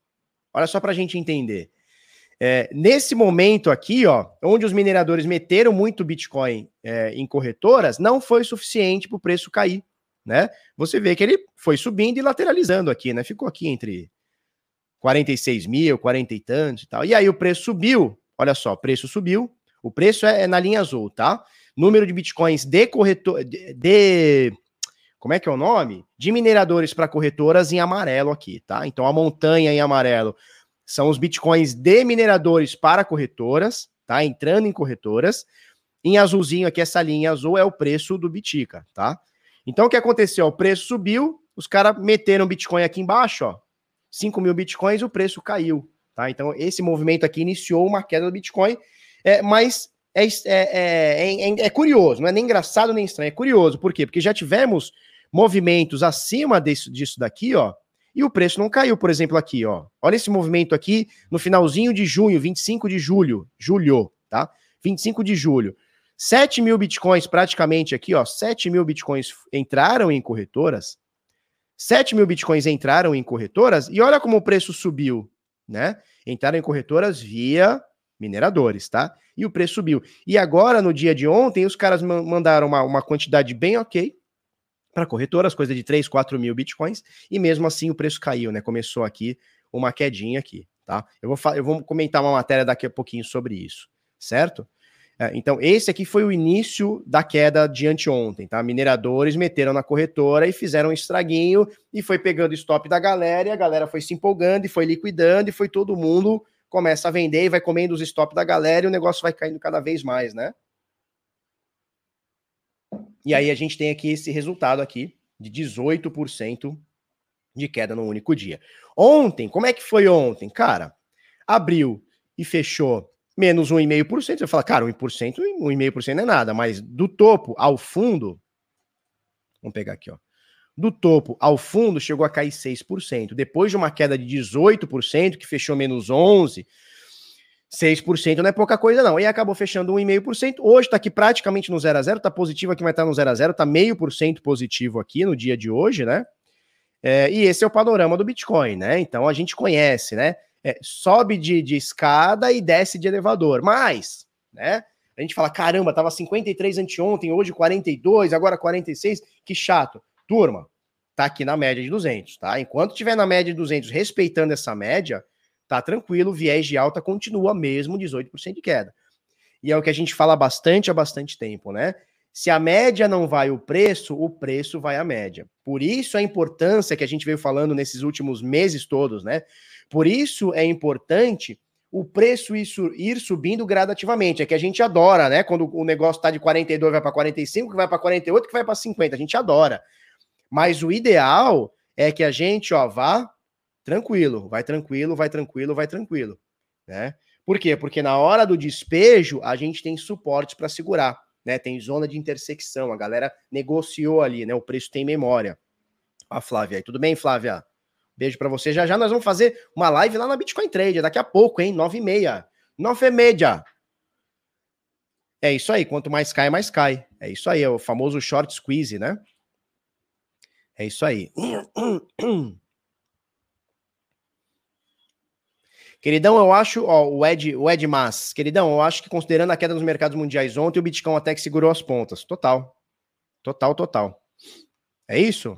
Speaker 1: Olha só para a gente entender. É, nesse momento aqui, ó, onde os mineradores meteram muito Bitcoin é, em corretoras, não foi suficiente para o preço cair, né? Você vê que ele foi subindo e lateralizando aqui, né? Ficou aqui entre 46 mil, 40 e tantos e tal. E aí o preço subiu, olha só, o preço subiu, o preço é, é na linha azul, tá? Número de bitcoins de corretor, de, de como é que é o nome? De mineradores para corretoras em amarelo aqui, tá? Então a montanha em amarelo são os bitcoins de mineradores para corretoras, tá? Entrando em corretoras. Em azulzinho aqui, essa linha azul é o preço do Bitica, tá? Então o que aconteceu? O preço subiu, os caras meteram Bitcoin aqui embaixo, ó. 5 mil Bitcoins, o preço caiu, tá? Então esse movimento aqui iniciou uma queda do Bitcoin, é, mas é, é, é, é, curioso, não é nem engraçado nem estranho, é curioso. Por quê? Porque já tivemos movimentos acima desse, disso daqui, ó, e o preço não caiu, por exemplo, aqui, ó. Olha esse movimento aqui no finalzinho de junho, 25 de julho, julho, tá? 25 de julho. 7 mil bitcoins praticamente aqui, ó. 7 mil bitcoins entraram em corretoras. 7 mil bitcoins entraram em corretoras e olha como o preço subiu, né? Entraram em corretoras via mineradores, tá? E o preço subiu. E agora, no dia de ontem, os caras mandaram uma, uma quantidade bem ok, para corretoras, coisa de 3, 4 mil bitcoins, e mesmo assim o preço caiu, né? Começou aqui uma quedinha aqui, tá? Eu vou, eu vou comentar uma matéria daqui a pouquinho sobre isso, certo? É, então, esse aqui foi o início da queda de anteontem, tá? Mineradores meteram na corretora e fizeram um estraguinho e foi pegando stop da galera, e a galera foi se empolgando e foi liquidando, e foi todo mundo começa a vender e vai comendo os stop da galera e o negócio vai caindo cada vez mais, né? E aí a gente tem aqui esse resultado aqui de 18% de queda no único dia. Ontem, como é que foi ontem? Cara, abriu e fechou menos 1,5%. Você fala, cara, 1%, 1,5% não é nada, mas do topo ao fundo, vamos pegar aqui, ó. Do topo ao fundo chegou a cair 6%. Depois de uma queda de 18%, que fechou menos 11%, 6% não é pouca coisa, não. E acabou fechando 1,5%. Hoje está aqui praticamente no 0 a 0 está positivo aqui, mas está no 0 a 0 está meio por cento positivo aqui no dia de hoje, né? É, e esse é o panorama do Bitcoin, né? Então a gente conhece, né? É, sobe de, de escada e desce de elevador. Mas, né? A gente fala, caramba, tava 53 anteontem, hoje 42, agora 46, que chato. Turma, tá aqui na média de 200, tá? Enquanto tiver na média de 200, respeitando essa média, tá tranquilo, o viés de alta continua mesmo 18% de queda. E é o que a gente fala bastante há bastante tempo, né? Se a média não vai o preço, o preço vai a média. Por isso a importância que a gente veio falando nesses últimos meses todos, né? Por isso é importante o preço ir, subindo gradativamente. É que a gente adora, né? Quando o negócio está de 42 vai para 45, que vai para 48, que vai para 50. A gente adora. Mas o ideal é que a gente, ó, vá tranquilo, vai tranquilo, vai tranquilo, vai tranquilo, né? Por quê? Porque na hora do despejo a gente tem suporte para segurar, né? Tem zona de intersecção, a galera negociou ali, né? O preço tem memória. A Flávia aí, tudo bem, Flávia? Beijo para você. Já já nós vamos fazer uma live lá na Bitcoin Trade, daqui a pouco, hein? Nove e meia. Nove e meia. É isso aí, quanto mais cai, mais cai. É isso aí, é o famoso short squeeze, né? É isso aí. Queridão, eu acho, ó, o Ed, o Ed Mas, queridão, eu acho que considerando a queda nos mercados mundiais ontem, o Bitcoin até que segurou as pontas. Total. Total, total. É isso?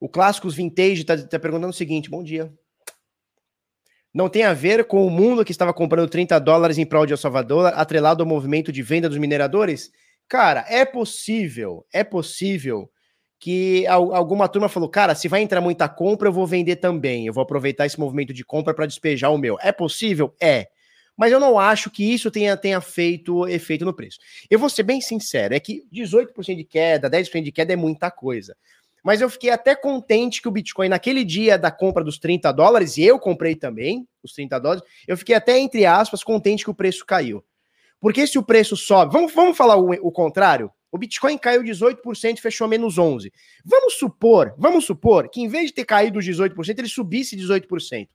Speaker 1: O Clássicos Vintage está tá perguntando o seguinte: bom dia. Não tem a ver com o mundo que estava comprando 30 dólares em prol de El Salvador, atrelado ao movimento de venda dos mineradores? Cara, é possível, é possível que alguma turma falou, cara, se vai entrar muita compra, eu vou vender também. Eu vou aproveitar esse movimento de compra para despejar o meu. É possível? É. Mas eu não acho que isso tenha, tenha feito efeito no preço. Eu vou ser bem sincero, é que 18% de queda, 10% de queda é muita coisa. Mas eu fiquei até contente que o Bitcoin, naquele dia da compra dos 30 dólares, e eu comprei também os 30 dólares, eu fiquei até, entre aspas, contente que o preço caiu. Porque se o preço sobe, vamos, vamos falar o, o contrário? O Bitcoin caiu 18% e fechou menos 11%. Vamos supor, vamos supor que em vez de ter caído 18%, ele subisse 18%.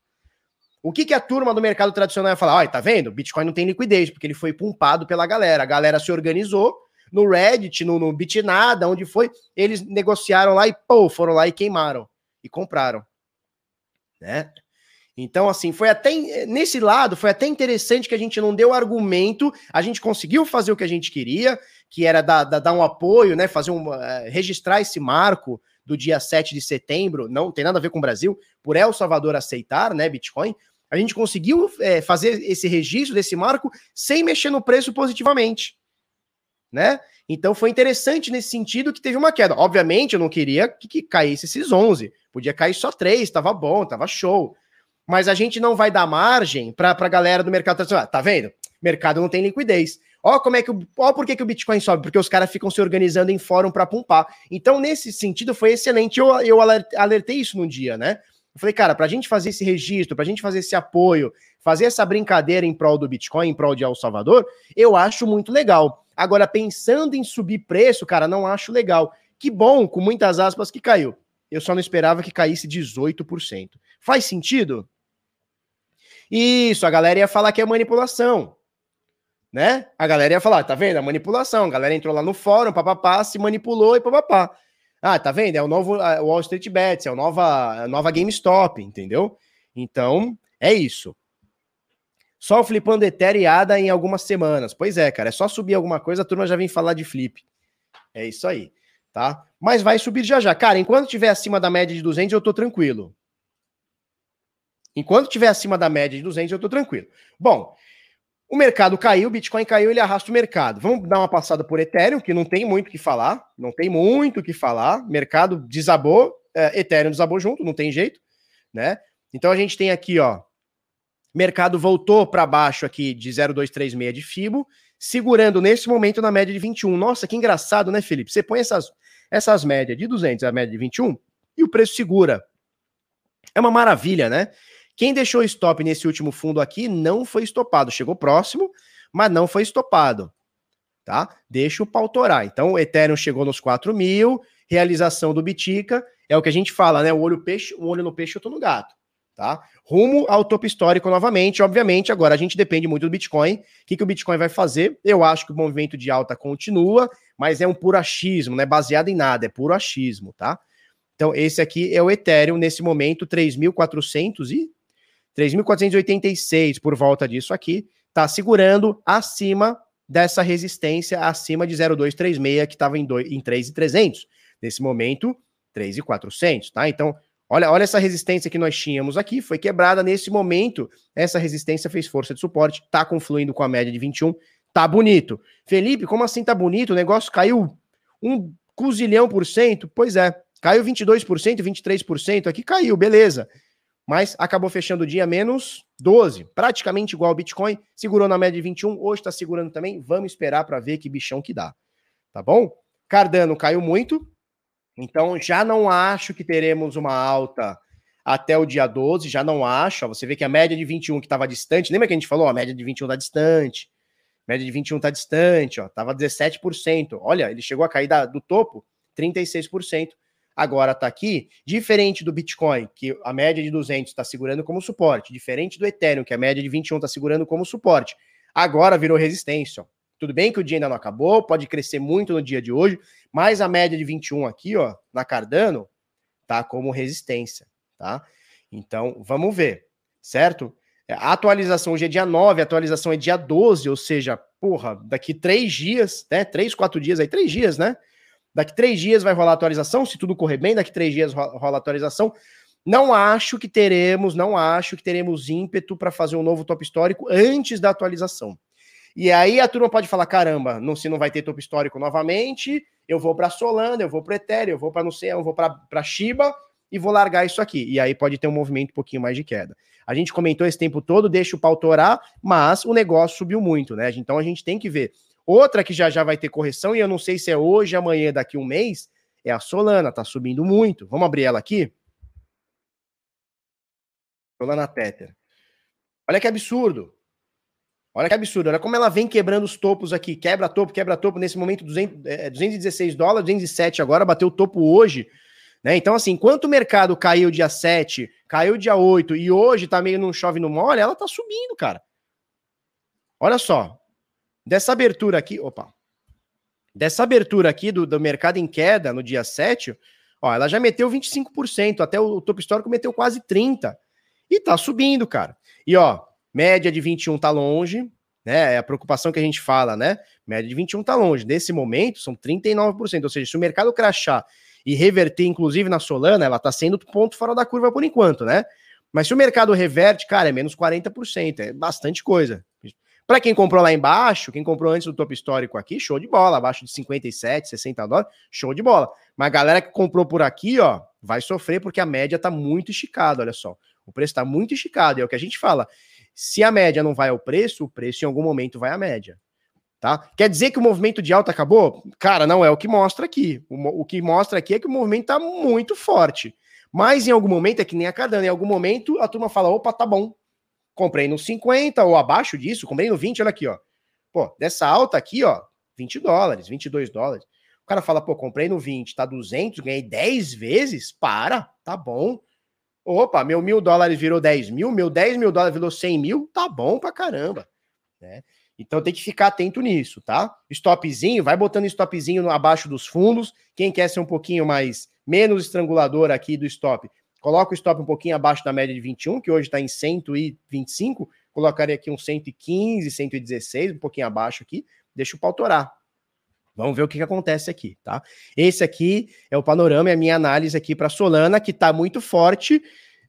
Speaker 1: O que, que a turma do mercado tradicional ia falar? Olha, tá vendo? Bitcoin não tem liquidez, porque ele foi pumpado pela galera. A galera se organizou no Reddit, no, no Bitnada, onde foi, eles negociaram lá e, pô, foram lá e queimaram. E compraram. né? Então, assim, foi até nesse lado, foi até interessante que a gente não deu argumento, a gente conseguiu fazer o que a gente queria, que era dar, dar, um apoio, né? Fazer um. Uh, registrar esse marco do dia 7 de setembro, não tem nada a ver com o Brasil, por El Salvador aceitar, né, Bitcoin. A gente conseguiu é, fazer esse registro desse marco sem mexer no preço positivamente, né? Então foi interessante nesse sentido que teve uma queda. Obviamente, eu não queria que, que caísse esses 11. Podia cair só 3, estava bom, estava show. Mas a gente não vai dar margem para a galera do mercado tradicional. Tá vendo? Mercado não tem liquidez. Ó, como é que o, ó, por que, que o Bitcoin sobe? Porque os caras ficam se organizando em fórum para pumpar. Então, nesse sentido, foi excelente. Eu, eu alertei isso num dia, né? Eu falei, cara, para a gente fazer esse registro, para a gente fazer esse apoio, fazer essa brincadeira em prol do Bitcoin, em prol de El Salvador, eu acho muito legal. Agora, pensando em subir preço, cara, não acho legal. Que bom, com muitas aspas, que caiu. Eu só não esperava que caísse 18%. Faz sentido? Isso, a galera ia falar que é manipulação. Né? A galera ia falar, tá vendo? A manipulação. A galera entrou lá no fórum, papapá, se manipulou e papapá. Ah, tá vendo? É o novo Wall Street Bets, é a nova, a nova GameStop, entendeu? Então, é isso. Só flipando e ADA em algumas semanas. Pois é, cara, é só subir alguma coisa, a turma já vem falar de flip. É isso aí, tá? Mas vai subir já já. Cara, enquanto tiver acima da média de 200, eu tô tranquilo. Enquanto tiver acima da média de 200, eu tô tranquilo. Bom, o mercado caiu, o Bitcoin caiu, ele arrasta o mercado. Vamos dar uma passada por Ethereum, que não tem muito o que falar. Não tem muito o que falar. Mercado desabou, é, Ethereum desabou junto, não tem jeito, né? Então a gente tem aqui, ó, Mercado voltou para baixo aqui de 0,236 de FIBO, segurando nesse momento na média de 21. Nossa, que engraçado, né, Felipe? Você põe essas, essas médias de 200 a média de 21 e o preço segura. É uma maravilha, né? Quem deixou stop nesse último fundo aqui não foi estopado. Chegou próximo, mas não foi estopado. Tá? Deixa o pau torar. Então, o Ethereum chegou nos 4 mil, realização do Bitica, é o que a gente fala, né? O olho, peixe, o olho no peixe, tô no gato tá? Rumo ao topo histórico novamente, obviamente, agora a gente depende muito do Bitcoin. O que, que o Bitcoin vai fazer? Eu acho que o movimento de alta continua, mas é um puro achismo, não é baseado em nada, é puro achismo, tá? Então, esse aqui é o Ethereum nesse momento, 3.400 e 3.486 por volta disso aqui, tá segurando acima dessa resistência, acima de 0,236 que estava em, em 3.300. Nesse momento, 3.400, tá? Então, Olha, olha essa resistência que nós tínhamos aqui, foi quebrada nesse momento. Essa resistência fez força de suporte, tá confluindo com a média de 21, tá bonito. Felipe, como assim tá bonito? O negócio caiu um cozilhão por cento? Pois é, caiu 22%, 23%, aqui caiu, beleza. Mas acabou fechando o dia menos 12, praticamente igual ao Bitcoin, segurou na média de 21, hoje tá segurando também. Vamos esperar para ver que bichão que dá. Tá bom? Cardano caiu muito, então, já não acho que teremos uma alta até o dia 12, já não acho. Você vê que a média de 21 que estava distante, lembra que a gente falou? A média de 21 está distante. Média de 21 está distante, ó, estava 17%. Olha, ele chegou a cair da, do topo 36%. Agora está aqui, diferente do Bitcoin, que a média de 200 está segurando como suporte, diferente do Ethereum, que a média de 21 está segurando como suporte. Agora virou resistência. Tudo bem que o dia ainda não acabou, pode crescer muito no dia de hoje, mas a média de 21 aqui, ó, na Cardano, tá como resistência, tá? Então, vamos ver, certo? A atualização hoje é dia 9, a atualização é dia 12, ou seja, porra, daqui três dias, né? Três, quatro dias aí, três dias, né? Daqui três dias vai rolar atualização, se tudo correr bem, daqui três dias rola atualização. Não acho que teremos, não acho que teremos ímpeto para fazer um novo top histórico antes da atualização. E aí a turma pode falar: caramba, não, se não vai ter topo histórico novamente, eu vou para Solana, eu vou para Ethereum, eu vou para não sei, eu vou para Shiba e vou largar isso aqui. E aí pode ter um movimento um pouquinho mais de queda. A gente comentou esse tempo todo, deixa o pau torar, mas o negócio subiu muito, né? Então a gente tem que ver. Outra que já já vai ter correção, e eu não sei se é hoje, amanhã, daqui um mês, é a Solana, tá subindo muito. Vamos abrir ela aqui? Solana Tether. Olha que absurdo. Olha que absurdo, olha como ela vem quebrando os topos aqui, quebra topo, quebra topo, nesse momento 200, é, 216 dólares, 207 agora, bateu o topo hoje, né? Então assim, enquanto o mercado caiu dia 7, caiu dia 8 e hoje tá meio num chove no mole, ela tá subindo, cara. Olha só, dessa abertura aqui, opa, dessa abertura aqui do, do mercado em queda no dia 7, ó, ela já meteu 25%, até o, topo histórico meteu quase 30%. E tá subindo, cara. E ó, média de 21 tá longe, né? É a preocupação que a gente fala, né? Média de 21 tá longe. Nesse momento, são 39%. Ou seja, se o mercado crachar e reverter, inclusive na Solana, ela tá sendo ponto fora da curva por enquanto, né? Mas se o mercado reverte, cara, é menos 40%. É bastante coisa. Para quem comprou lá embaixo, quem comprou antes do topo histórico aqui, show de bola, abaixo de 57, 60 dólares, show de bola. Mas a galera que comprou por aqui, ó, vai sofrer porque a média tá muito esticada, olha só. O preço tá muito esticado, é o que a gente fala. Se a média não vai ao preço, o preço em algum momento vai à média. Tá? Quer dizer que o movimento de alta acabou? Cara, não é o que mostra aqui. O, o que mostra aqui é que o movimento tá muito forte. Mas em algum momento, é que nem a Cardano, em algum momento a turma fala: opa, tá bom, comprei no 50 ou abaixo disso, comprei no 20, olha aqui, ó. Pô, dessa alta aqui, ó, 20 dólares, 22 dólares. O cara fala, pô, comprei no 20, tá 200, ganhei 10 vezes? Para, tá bom. Opa, meu mil dólares virou 10 mil, meu 10 mil dólares virou 100 mil, tá bom pra caramba. Né? Então tem que ficar atento nisso, tá? Stopzinho, vai botando stopzinho abaixo dos fundos. Quem quer ser um pouquinho mais, menos estrangulador aqui do stop, Coloca o stop um pouquinho abaixo da média de 21, que hoje está em 125. Colocaria aqui um 115, 116, um pouquinho abaixo aqui. Deixa o pau torar. Vamos ver o que, que acontece aqui, tá? Esse aqui é o panorama, é a minha análise aqui para Solana, que está muito forte.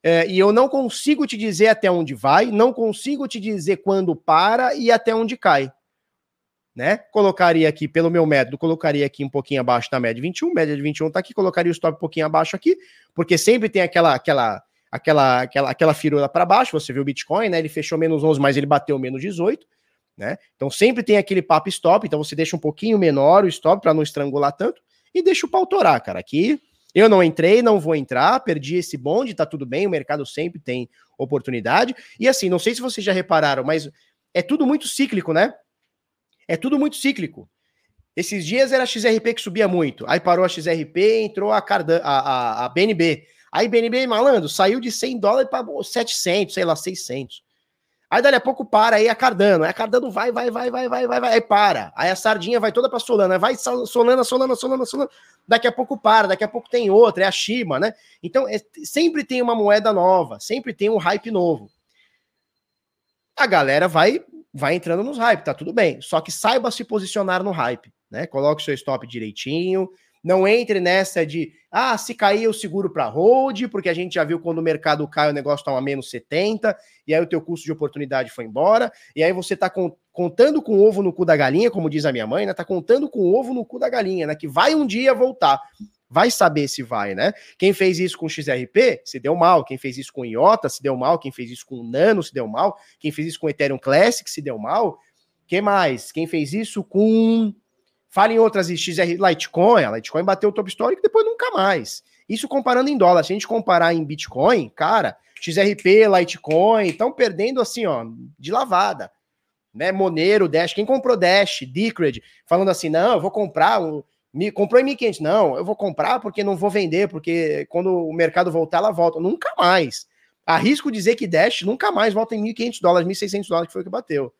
Speaker 1: É, e eu não consigo te dizer até onde vai, não consigo te dizer quando para e até onde cai né? Colocaria aqui, pelo meu método, colocaria aqui um pouquinho abaixo da média de 21, média de 21 tá aqui, colocaria o stop um pouquinho abaixo aqui, porque sempre tem aquela aquela aquela aquela aquela firula para baixo, você viu o Bitcoin, né? Ele fechou menos 11, mas ele bateu menos 18, né? Então sempre tem aquele papo stop, então você deixa um pouquinho menor o stop para não estrangular tanto e deixa o pau torar, cara. Aqui eu não entrei, não vou entrar, perdi esse bonde, tá tudo bem, o mercado sempre tem oportunidade. E assim, não sei se vocês já repararam, mas é tudo muito cíclico, né? É tudo muito cíclico. Esses dias era a XRP que subia muito. Aí parou a XRP, entrou a, Cardan, a, a, a BNB. Aí BNB, malandro, saiu de 100 dólares para 700, sei lá, 600. Aí dali a pouco para, aí a Cardano. Aí a Cardano vai, vai, vai, vai, vai, vai, vai, aí para. Aí a sardinha vai toda para Solana. Vai Solana, Solana, Solana, Solana. Daqui a pouco para, daqui a pouco tem outra, é a Shima, né? Então, é, sempre tem uma moeda nova, sempre tem um hype novo. A galera vai vai entrando nos hype, tá tudo bem. Só que saiba se posicionar no hype, né? Coloque seu stop direitinho. Não entre nessa de, ah, se cair eu seguro para hold, porque a gente já viu quando o mercado cai o negócio tá a menos 70, e aí o teu custo de oportunidade foi embora, e aí você tá com, contando com o ovo no cu da galinha, como diz a minha mãe, né? Tá contando com o ovo no cu da galinha, né? Que vai um dia voltar vai saber se vai, né? Quem fez isso com XRP se deu mal, quem fez isso com IOTA se deu mal, quem fez isso com Nano se deu mal, quem fez isso com Ethereum Classic se deu mal. Que mais? Quem fez isso com Fala em outras XR Litecoin, a Litecoin bateu o top histórico e depois nunca mais. Isso comparando em dólar, se a gente comparar em Bitcoin, cara, XRP, Litecoin estão perdendo assim, ó, de lavada. Né, Monero, Dash, quem comprou Dash, Decred, falando assim, não, eu vou comprar um, me, comprou em 1.500. Não, eu vou comprar porque não vou vender, porque quando o mercado voltar, ela volta. Nunca mais. Arrisco dizer que Dash nunca mais volta em 1.500 dólares, 1.600 dólares, que foi o que bateu.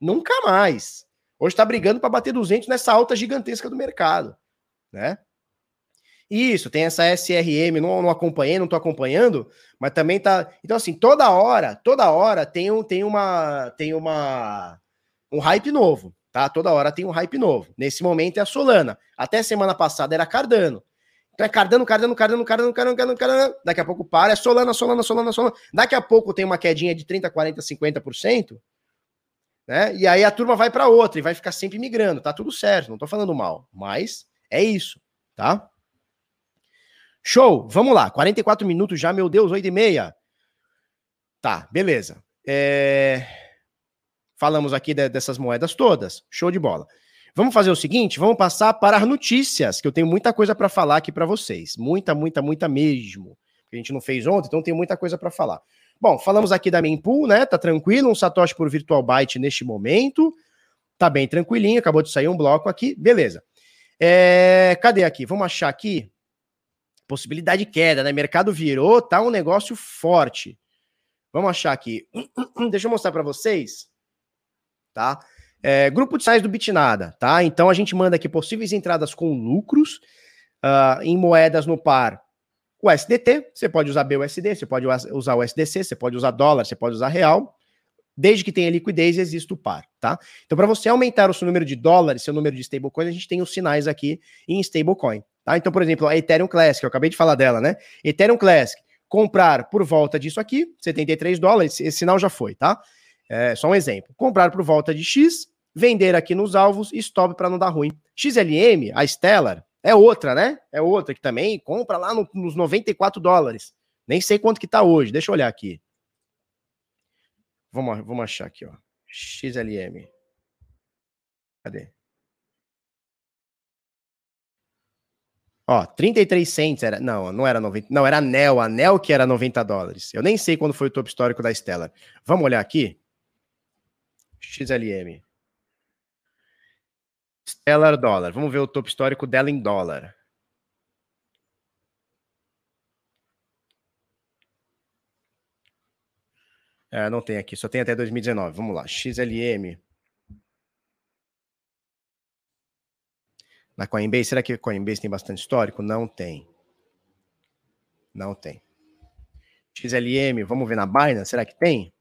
Speaker 1: Nunca mais. Hoje está brigando para bater 200 nessa alta gigantesca do mercado, né? Isso, tem essa SRM, não, não acompanhei, não estou acompanhando, mas também tá. Então, assim, toda hora, toda hora tem, um, tem uma. Tem uma. Um hype novo tá? Toda hora tem um hype novo. Nesse momento é a Solana. Até semana passada era Cardano. Então é Cardano, Cardano, Cardano, Cardano, Cardano, Cardano, Cardano. Daqui a pouco para, é Solana, Solana, Solana, Solana. Daqui a pouco tem uma quedinha de 30, 40, 50%, né? E aí a turma vai para outra e vai ficar sempre migrando. Tá tudo certo, não tô falando mal, mas é isso, tá? Show, vamos lá. 44 minutos já, meu Deus, 8 e meia. Tá, beleza. É... Falamos aqui de, dessas moedas todas. Show de bola. Vamos fazer o seguinte, vamos passar para as notícias, que eu tenho muita coisa para falar aqui para vocês. Muita, muita, muita mesmo. A gente não fez ontem, então tem muita coisa para falar. Bom, falamos aqui da Mempool, né? Tá tranquilo, um Satoshi por Virtual Byte neste momento. Tá bem tranquilinho, acabou de sair um bloco aqui. Beleza. É, cadê aqui? Vamos achar aqui. Possibilidade de queda, né? Mercado virou, tá um negócio forte. Vamos achar aqui. Deixa eu mostrar para vocês tá? É, grupo de sinais do Bitnada, tá? Então a gente manda aqui possíveis entradas com lucros uh, em moedas no par o SDT, você pode usar BUSD, você pode usar o SDC, você pode usar dólar, você pode usar real, desde que tenha liquidez, existe o par, tá? Então, para você aumentar o seu número de dólares, seu número de stablecoin, a gente tem os sinais aqui em stablecoin, tá? Então, por exemplo, a Ethereum Classic, eu acabei de falar dela, né? Ethereum Classic, comprar por volta disso aqui, 73 dólares, esse sinal já foi, tá? É só um exemplo. Comprar por volta de X, vender aqui nos alvos, stop para não dar ruim. XLM, a Stellar, é outra, né? É outra que também compra lá no, nos 94 dólares. Nem sei quanto que tá hoje, deixa eu olhar aqui. Vamos, vamos achar aqui, ó. XLM. Cadê? Ó, 33 cents era. Não, não era 90. Não, era anel. Anel que era 90 dólares. Eu nem sei quando foi o topo histórico da Stellar. Vamos olhar aqui? XLM. Stellar dólar. Vamos ver o topo histórico dela em dólar. É, não tem aqui, só tem até 2019. Vamos lá. XLM. Na Coinbase, será que a Coinbase tem bastante histórico? Não tem. Não tem. XLM, vamos ver na Binance, será que tem?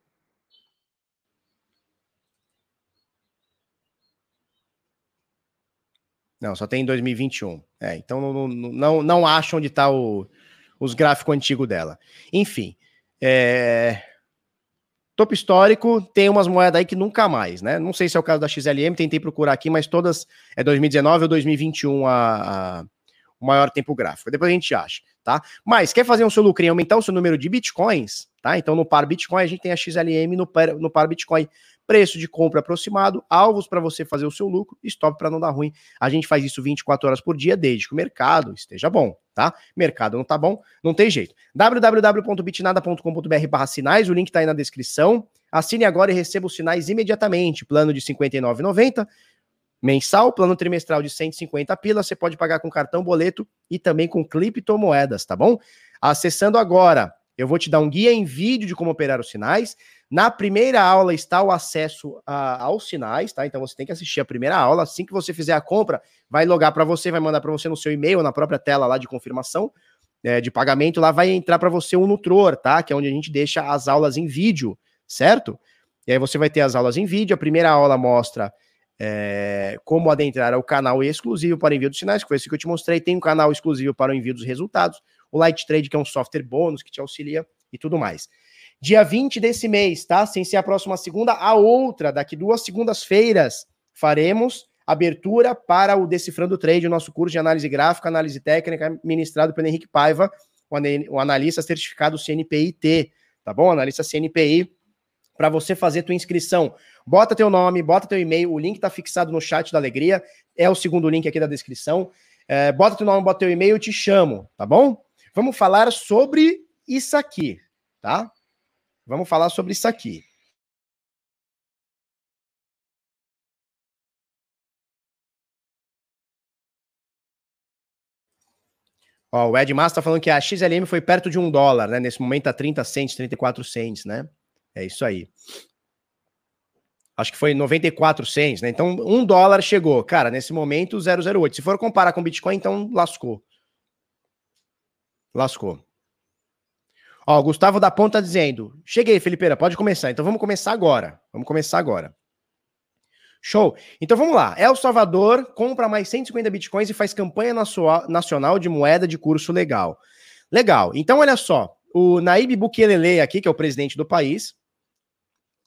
Speaker 1: Não, só tem em 2021. É, então não, não, não acho onde está os gráficos antigos dela. Enfim, é, Topo histórico, tem umas moedas aí que nunca mais, né? Não sei se é o caso da XLM, tentei procurar aqui, mas todas é 2019 ou 2021 a, a o maior tempo gráfico. Depois a gente acha, tá? Mas quer fazer um seu lucro e aumentar o seu número de bitcoins, tá? Então no par Bitcoin a gente tem a XLM no par, no par Bitcoin preço de compra aproximado, alvos para você fazer o seu lucro, stop para não dar ruim. A gente faz isso 24 horas por dia, desde que o mercado esteja bom, tá? Mercado não tá bom, não tem jeito. www.bitnada.com.br barra sinais, o link tá aí na descrição. Assine agora e receba os sinais imediatamente. Plano de R$ 59,90 mensal, plano trimestral de 150 pila, você pode pagar com cartão, boleto e também com criptomoedas, tá bom? Acessando agora, eu vou te dar um guia em vídeo de como operar os sinais. Na primeira aula está o acesso a, aos sinais, tá? Então você tem que assistir a primeira aula. Assim que você fizer a compra, vai logar para você, vai mandar para você no seu e-mail, na própria tela lá de confirmação é, de pagamento. Lá vai entrar para você o Nutror, tá? Que é onde a gente deixa as aulas em vídeo, certo? E aí você vai ter as aulas em vídeo. A primeira aula mostra é, como adentrar ao canal exclusivo para envio dos sinais, que foi isso que eu te mostrei. Tem um canal exclusivo para o envio dos resultados. O Light Trade, que é um software bônus que te auxilia e tudo mais. Dia 20 desse mês, tá? Sem ser a próxima segunda, a outra, daqui duas segundas-feiras, faremos abertura para o Decifrando Trade, o nosso curso de análise gráfica, análise técnica, ministrado pelo Henrique Paiva, o analista certificado CNPIT, tá bom? Analista CNPI, para você fazer tua inscrição. Bota teu nome, bota teu e-mail, o link tá fixado no chat da Alegria, é o segundo link aqui da descrição. É, bota teu nome, bota teu e-mail, eu te chamo, tá bom? Vamos falar sobre isso aqui, tá? Vamos falar sobre isso aqui. Ó, o Ed Massa tá falando que a XLM foi perto de um dólar, né? Nesse momento tá 30 cents, 34 cents, né? É isso aí. Acho que foi 94 cents, né? Então, um dólar chegou. Cara, nesse momento, 008. Se for comparar com Bitcoin, então lascou. Lascou. Ó, o Gustavo da Ponta dizendo: Cheguei, Felipeira, pode começar. Então vamos começar agora. Vamos começar agora. Show. Então vamos lá. El Salvador compra mais 150 bitcoins e faz campanha nacional de moeda de curso legal. Legal. Então olha só. O Naib Bukele aqui, que é o presidente do país,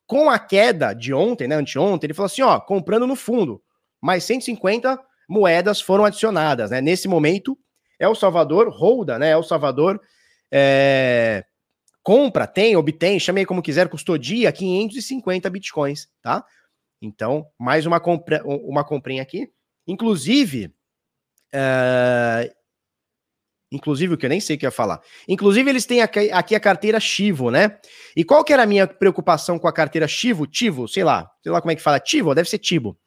Speaker 1: com a queda de ontem, né, anteontem, ele falou assim, ó, comprando no fundo, mais 150 moedas foram adicionadas, né? Nesse momento, El Salvador holda, né? El Salvador é, compra, tem, obtém, chame aí como quiser, custodia 550 bitcoins, tá? Então, mais uma, compra, uma comprinha aqui. Inclusive, é, inclusive o que eu nem sei o que ia falar. Inclusive, eles têm aqui, aqui, a carteira Chivo, né? E qual que era a minha preocupação com a carteira Chivo? Tivo, sei lá, sei lá como é que fala, Tivo, deve ser Tibo.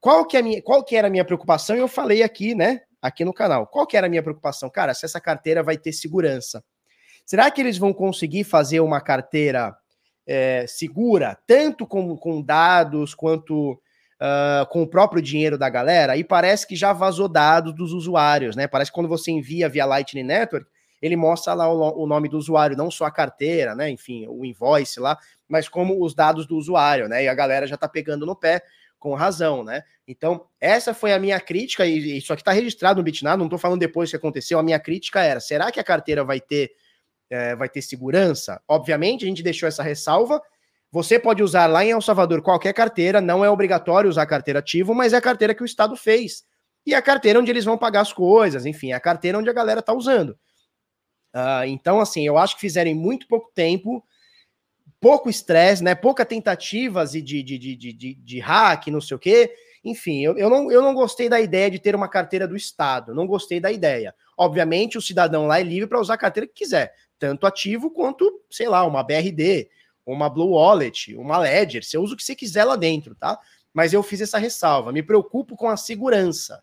Speaker 1: Qual que, é minha, qual que era a minha preocupação? Eu falei aqui, né? aqui no canal. Qual que era a minha preocupação? Cara, se essa carteira vai ter segurança. Será que eles vão conseguir fazer uma carteira é, segura, tanto com, com dados quanto uh, com o próprio dinheiro da galera? E parece que já vazou dados dos usuários, né? Parece que quando você envia via Lightning Network, ele mostra lá o, o nome do usuário, não só a carteira, né? Enfim, o invoice lá, mas como os dados do usuário, né? E a galera já tá pegando no pé com razão, né? Então, essa foi a minha crítica, e isso aqui tá registrado no Bitnado, não tô falando depois que aconteceu, a minha crítica era, será que a carteira vai ter, é, vai ter segurança? Obviamente, a gente deixou essa ressalva, você pode usar lá em El Salvador qualquer carteira, não é obrigatório usar carteira ativo, mas é a carteira que o Estado fez. E é a carteira onde eles vão pagar as coisas, enfim, é a carteira onde a galera tá usando. Uh, então, assim, eu acho que fizeram em muito pouco tempo, pouco estresse, né? Pouca tentativas de, de, de, de, de, hack, não sei o quê. Enfim, eu, eu, não, eu não gostei da ideia de ter uma carteira do Estado, não gostei da ideia. Obviamente, o cidadão lá é livre para usar a carteira que quiser, tanto ativo quanto, sei lá, uma BRD, uma Blue Wallet, uma Ledger, você usa o que você quiser lá dentro, tá? Mas eu fiz essa ressalva, me preocupo com a segurança,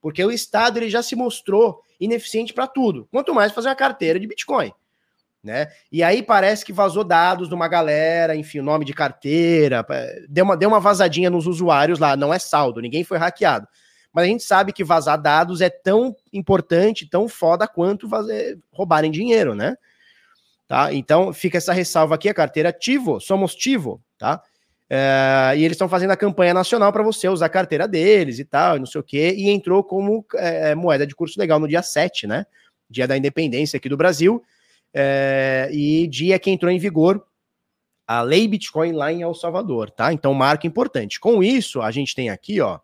Speaker 1: porque o Estado ele já se mostrou ineficiente para tudo, quanto mais fazer uma carteira de Bitcoin. Né? E aí parece que vazou dados de uma galera, enfim, o nome de carteira, deu uma, deu uma vazadinha nos usuários lá, não é saldo, ninguém foi hackeado. Mas a gente sabe que vazar dados é tão importante, tão foda quanto fazer, roubarem dinheiro, né? Tá? Então fica essa ressalva aqui, a carteira Tivo, somos Tivo, tá? É, e eles estão fazendo a campanha nacional para você usar a carteira deles e tal, não sei o quê, e entrou como é, moeda de curso legal no dia 7, né? Dia da independência aqui do Brasil, é, e dia que entrou em vigor a lei Bitcoin lá em El Salvador, tá? Então, marca importante. Com isso, a gente tem aqui, ó,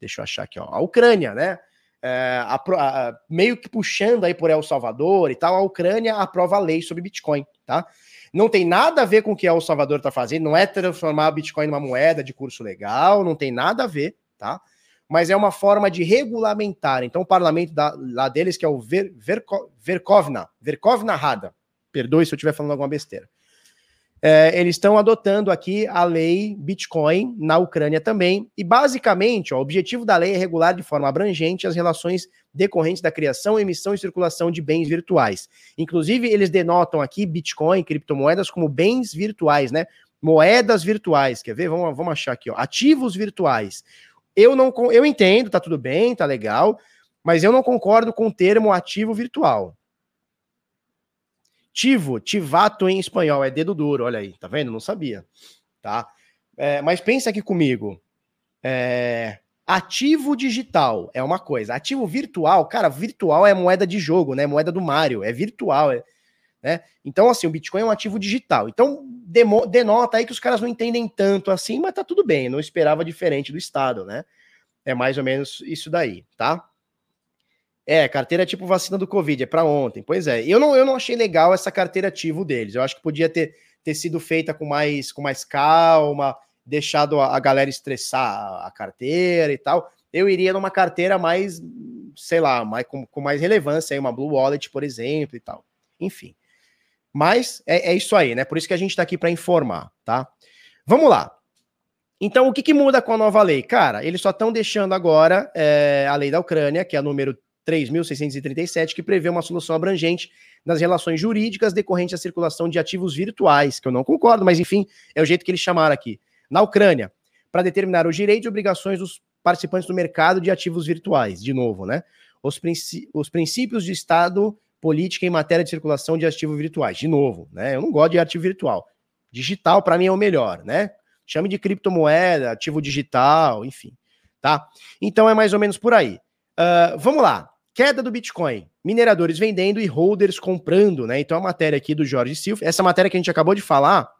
Speaker 1: deixa eu achar aqui, ó, a Ucrânia, né? É, a, a, meio que puxando aí por El Salvador e tal, a Ucrânia aprova a lei sobre Bitcoin, tá? Não tem nada a ver com o que El Salvador está fazendo, não é transformar o Bitcoin numa moeda de curso legal, não tem nada a ver, tá? Mas é uma forma de regulamentar. Então, o parlamento da, lá deles, que é o Ver, Verko, Verkovna, Verkovna Rada, perdoe se eu estiver falando alguma besteira é, eles estão adotando aqui a lei Bitcoin na Ucrânia também. E basicamente, ó, o objetivo da lei é regular de forma abrangente as relações decorrentes da criação, emissão e circulação de bens virtuais. Inclusive, eles denotam aqui Bitcoin, criptomoedas, como bens virtuais, né? Moedas virtuais. Quer ver? Vamos, vamos achar aqui, ó. Ativos virtuais. Eu não eu entendo, tá tudo bem, tá legal, mas eu não concordo com o termo ativo virtual. Tivo, tivato em espanhol, é dedo duro, olha aí, tá vendo? Não sabia, tá? É, mas pensa aqui comigo. É, ativo digital é uma coisa, ativo virtual, cara, virtual é moeda de jogo, né? Moeda do Mario, é virtual, é, né? Então, assim, o Bitcoin é um ativo digital. Então, demo, denota aí que os caras não entendem tanto assim, mas tá tudo bem, não esperava diferente do Estado, né? É mais ou menos isso daí, tá? É, carteira tipo vacina do Covid, é para ontem. Pois é, eu não, eu não achei legal essa carteira ativo deles. Eu acho que podia ter, ter sido feita com mais, com mais calma, deixado a, a galera estressar a carteira e tal. Eu iria numa carteira mais, sei lá, mais, com, com mais relevância, aí, uma Blue Wallet, por exemplo, e tal. Enfim. Mas é, é isso aí, né? Por isso que a gente está aqui para informar, tá? Vamos lá. Então, o que, que, muda com a nova lei? Cara, eles só estão deixando agora é, a lei da Ucrânia, que é a número 3.637, que prevê uma solução abrangente nas relações jurídicas decorrentes à circulação de ativos virtuais, que eu não concordo, mas enfim, é o jeito que eles chamaram aqui. Na Ucrânia, para determinar os direitos e obrigações dos participantes do mercado de ativos virtuais, de novo, né? Os, princi os princípios de Estado, política em matéria de circulação de ativos virtuais, de novo, né? Eu não gosto de ativo virtual. Digital, para mim, é o melhor, né? Chame de criptomoeda, ativo digital, enfim, tá? Então é mais ou menos por aí. Uh, vamos lá. Queda do Bitcoin. Mineradores vendendo e holders comprando, né? Então a matéria aqui do Jorge Silva, essa matéria que a gente acabou de falar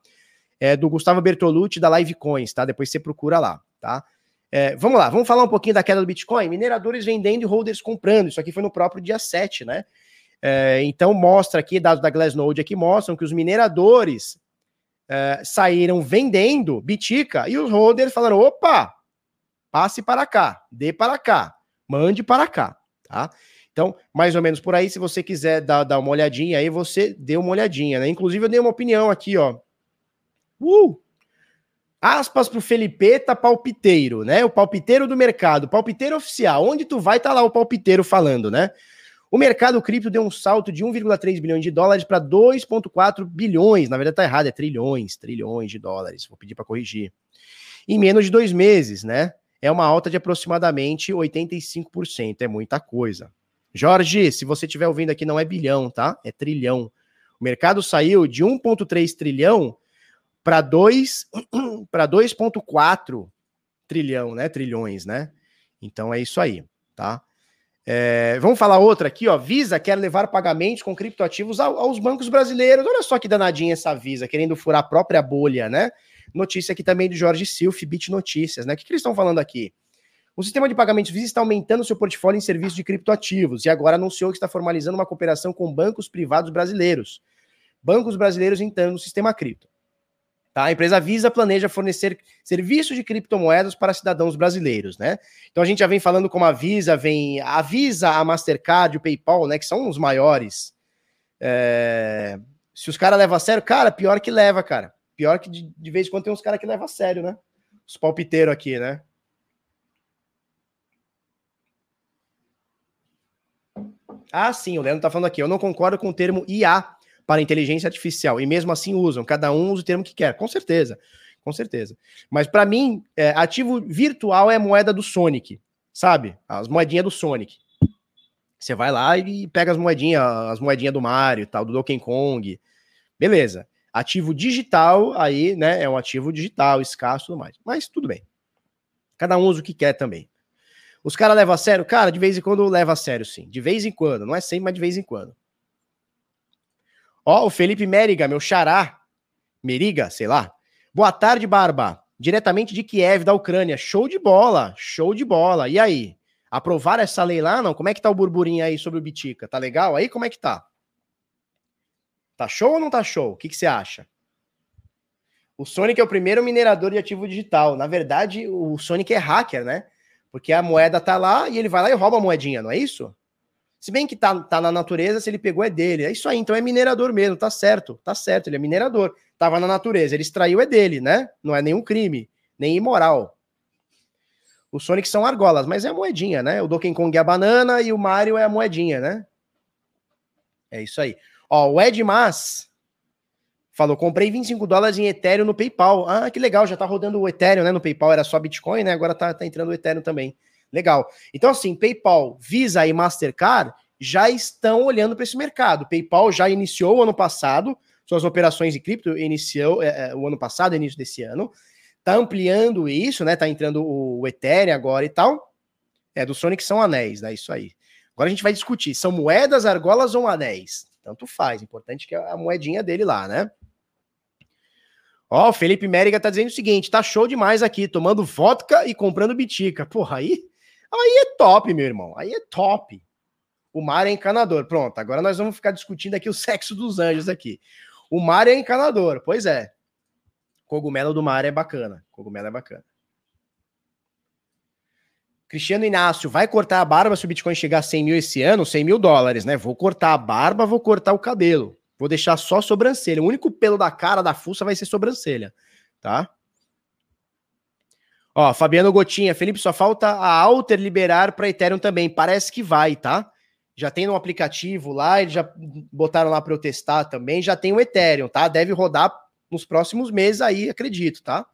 Speaker 1: é do Gustavo Bertolucci da Live Coins, tá? Depois você procura lá, tá? É, vamos lá, vamos falar um pouquinho da queda do Bitcoin. Mineradores vendendo e holders comprando. Isso aqui foi no próprio dia 7, né? É, então mostra aqui, dados da Glassnode aqui mostram que os mineradores é, saíram vendendo Bitica e os holders falaram: opa, passe para cá, dê para cá, mande para cá tá? Então, mais ou menos por aí, se você quiser dar, dar uma olhadinha aí, você dê uma olhadinha, né? Inclusive, eu dei uma opinião aqui, ó. Uh! Aspas pro Felipeta palpiteiro, né? O palpiteiro do mercado, palpiteiro oficial. Onde tu vai, tá lá o palpiteiro falando, né? O mercado cripto deu um salto de 1,3 bilhões de dólares para 2,4 bilhões. Na verdade, tá errado, é trilhões, trilhões de dólares. Vou pedir para corrigir. Em menos de dois meses, né? É uma alta de aproximadamente 85%, é muita coisa, Jorge, se você estiver ouvindo aqui, não é bilhão, tá? É trilhão. O mercado saiu de 1,3 trilhão para 2 para 2,4 trilhão, né? Trilhões, né? Então é isso aí, tá? É, vamos falar outra aqui, ó. Visa quer levar pagamentos com criptoativos aos bancos brasileiros. Olha só que danadinha essa Visa, querendo furar a própria bolha, né? Notícia aqui também do Jorge Silf, Bit Notícias, né? O que, que eles estão falando aqui? O sistema de pagamentos Visa está aumentando seu portfólio em serviços de criptoativos e agora anunciou que está formalizando uma cooperação com bancos privados brasileiros. Bancos brasileiros entrando no sistema cripto. Tá? A empresa Visa planeja fornecer serviços de criptomoedas para cidadãos brasileiros, né? Então a gente já vem falando como a Visa vem, a Visa, a Mastercard, o PayPal, né? Que são os maiores. É... Se os caras levam a sério, cara, pior que leva, cara. Pior que de, de vez em quando tem uns caras que levam a sério, né? Os palpiteiros aqui, né? Ah, sim, o Leandro tá falando aqui. Eu não concordo com o termo IA para inteligência artificial. E mesmo assim usam, cada um usa o termo que quer, com certeza. Com certeza. Mas para mim, é, ativo virtual é a moeda do Sonic, sabe? As moedinhas do Sonic. Você vai lá e pega as moedinhas, as moedinhas do Mario, tal, do Donkey Kong. Beleza. Ativo digital, aí, né, é um ativo digital, escasso e tudo mais. Mas tudo bem. Cada um usa o que quer também. Os caras levam a sério? Cara, de vez em quando leva a sério, sim. De vez em quando. Não é sempre, mas de vez em quando. Ó, o Felipe Meriga, meu xará. Meriga, sei lá. Boa tarde, Barba. Diretamente de Kiev, da Ucrânia. Show de bola, show de bola. E aí? Aprovaram essa lei lá, não? Como é que tá o burburinho aí sobre o Bitica? Tá legal aí? Como é que tá? Tá show ou não tá show? O que, que você acha? O Sonic é o primeiro minerador de ativo digital. Na verdade, o Sonic é hacker, né? Porque a moeda tá lá e ele vai lá e rouba a moedinha, não é isso? Se bem que tá, tá na natureza, se ele pegou é dele. É isso aí, então é minerador mesmo, tá certo, tá certo, ele é minerador. Tava na natureza, ele extraiu é dele, né? Não é nenhum crime, nem imoral. O Sonic são argolas, mas é a moedinha, né? O Donkey Kong é a banana e o Mario é a moedinha, né? É isso aí. Ó, o Ed Mas falou: comprei 25 dólares em Ethereum no PayPal. Ah, que legal, já tá rodando o Ethereum, né? No PayPal era só Bitcoin, né? Agora tá, tá entrando o Ethereum também. Legal. Então, assim, PayPal, Visa e Mastercard já estão olhando para esse mercado. PayPal já iniciou o ano passado suas operações de cripto, iniciou é, é, o ano passado, início desse ano. Está ampliando isso, né? Tá entrando o, o Ethereum agora e tal. É, do Sonic são anéis, né? Isso aí. Agora a gente vai discutir, são moedas, argolas ou anéis? Tanto faz, importante que a moedinha dele lá, né? Ó, o Felipe Mériga tá dizendo o seguinte: tá show demais aqui, tomando vodka e comprando bitica. Porra, aí Aí é top, meu irmão. Aí é top. O mar é encanador. Pronto, agora nós vamos ficar discutindo aqui o sexo dos anjos aqui. O mar é encanador. Pois é. Cogumelo do mar é bacana. Cogumelo é bacana. Cristiano Inácio, vai cortar a barba se o Bitcoin chegar a 100 mil esse ano? 100 mil dólares, né? Vou cortar a barba, vou cortar o cabelo. Vou deixar só sobrancelha. O único pelo da cara, da fuça, vai ser sobrancelha, tá? Ó, Fabiano Gotinha, Felipe, só falta a Alter liberar para Ethereum também. Parece que vai, tá? Já tem no aplicativo lá, eles já botaram lá para eu testar também. Já tem o Ethereum, tá? Deve rodar nos próximos meses aí, acredito, tá?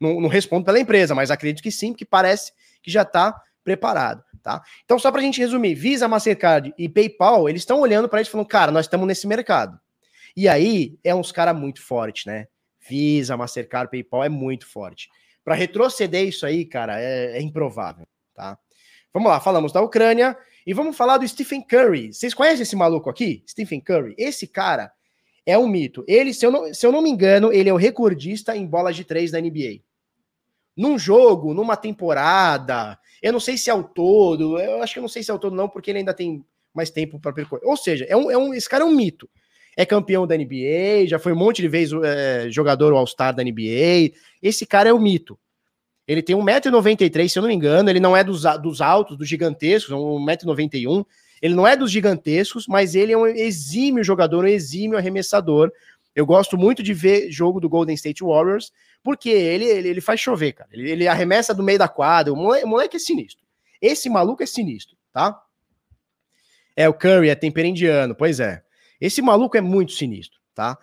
Speaker 1: Não, não respondo pela empresa, mas acredito que sim, que parece que já está preparado, tá? Então, só para a gente resumir, Visa, Mastercard e PayPal, eles estão olhando para isso falando, cara, nós estamos nesse mercado. E aí, é uns caras muito fortes, né? Visa, Mastercard, PayPal é muito forte. Para retroceder isso aí, cara, é, é, improvável, tá? Vamos lá, falamos da Ucrânia e vamos falar do Stephen Curry. Vocês conhecem esse maluco aqui? Stephen Curry? Esse cara é um mito. Ele, se eu não, se eu não me engano, ele é o recordista em bolas de três da NBA. Num jogo, numa temporada, eu não sei se é o todo, eu acho que eu não sei se é o todo não, porque ele ainda tem mais tempo para percorrer. Ou seja, é um, é um, esse cara é um mito é campeão da NBA, já foi um monte de vezes é, jogador All-Star da NBA. Esse cara é o mito. Ele tem 1,93m, se eu não me engano, ele não é dos, dos altos, dos gigantescos, 1,91m. Ele não é dos gigantescos, mas ele é um exímio jogador, um exímio arremessador. Eu gosto muito de ver jogo do Golden State Warriors, porque ele, ele, ele faz chover, cara. Ele, ele, arremessa do meio da quadra. O moleque, o moleque é sinistro. Esse maluco é sinistro, tá? É, o Curry é tempero indiano, pois é. Esse maluco é muito sinistro, tá?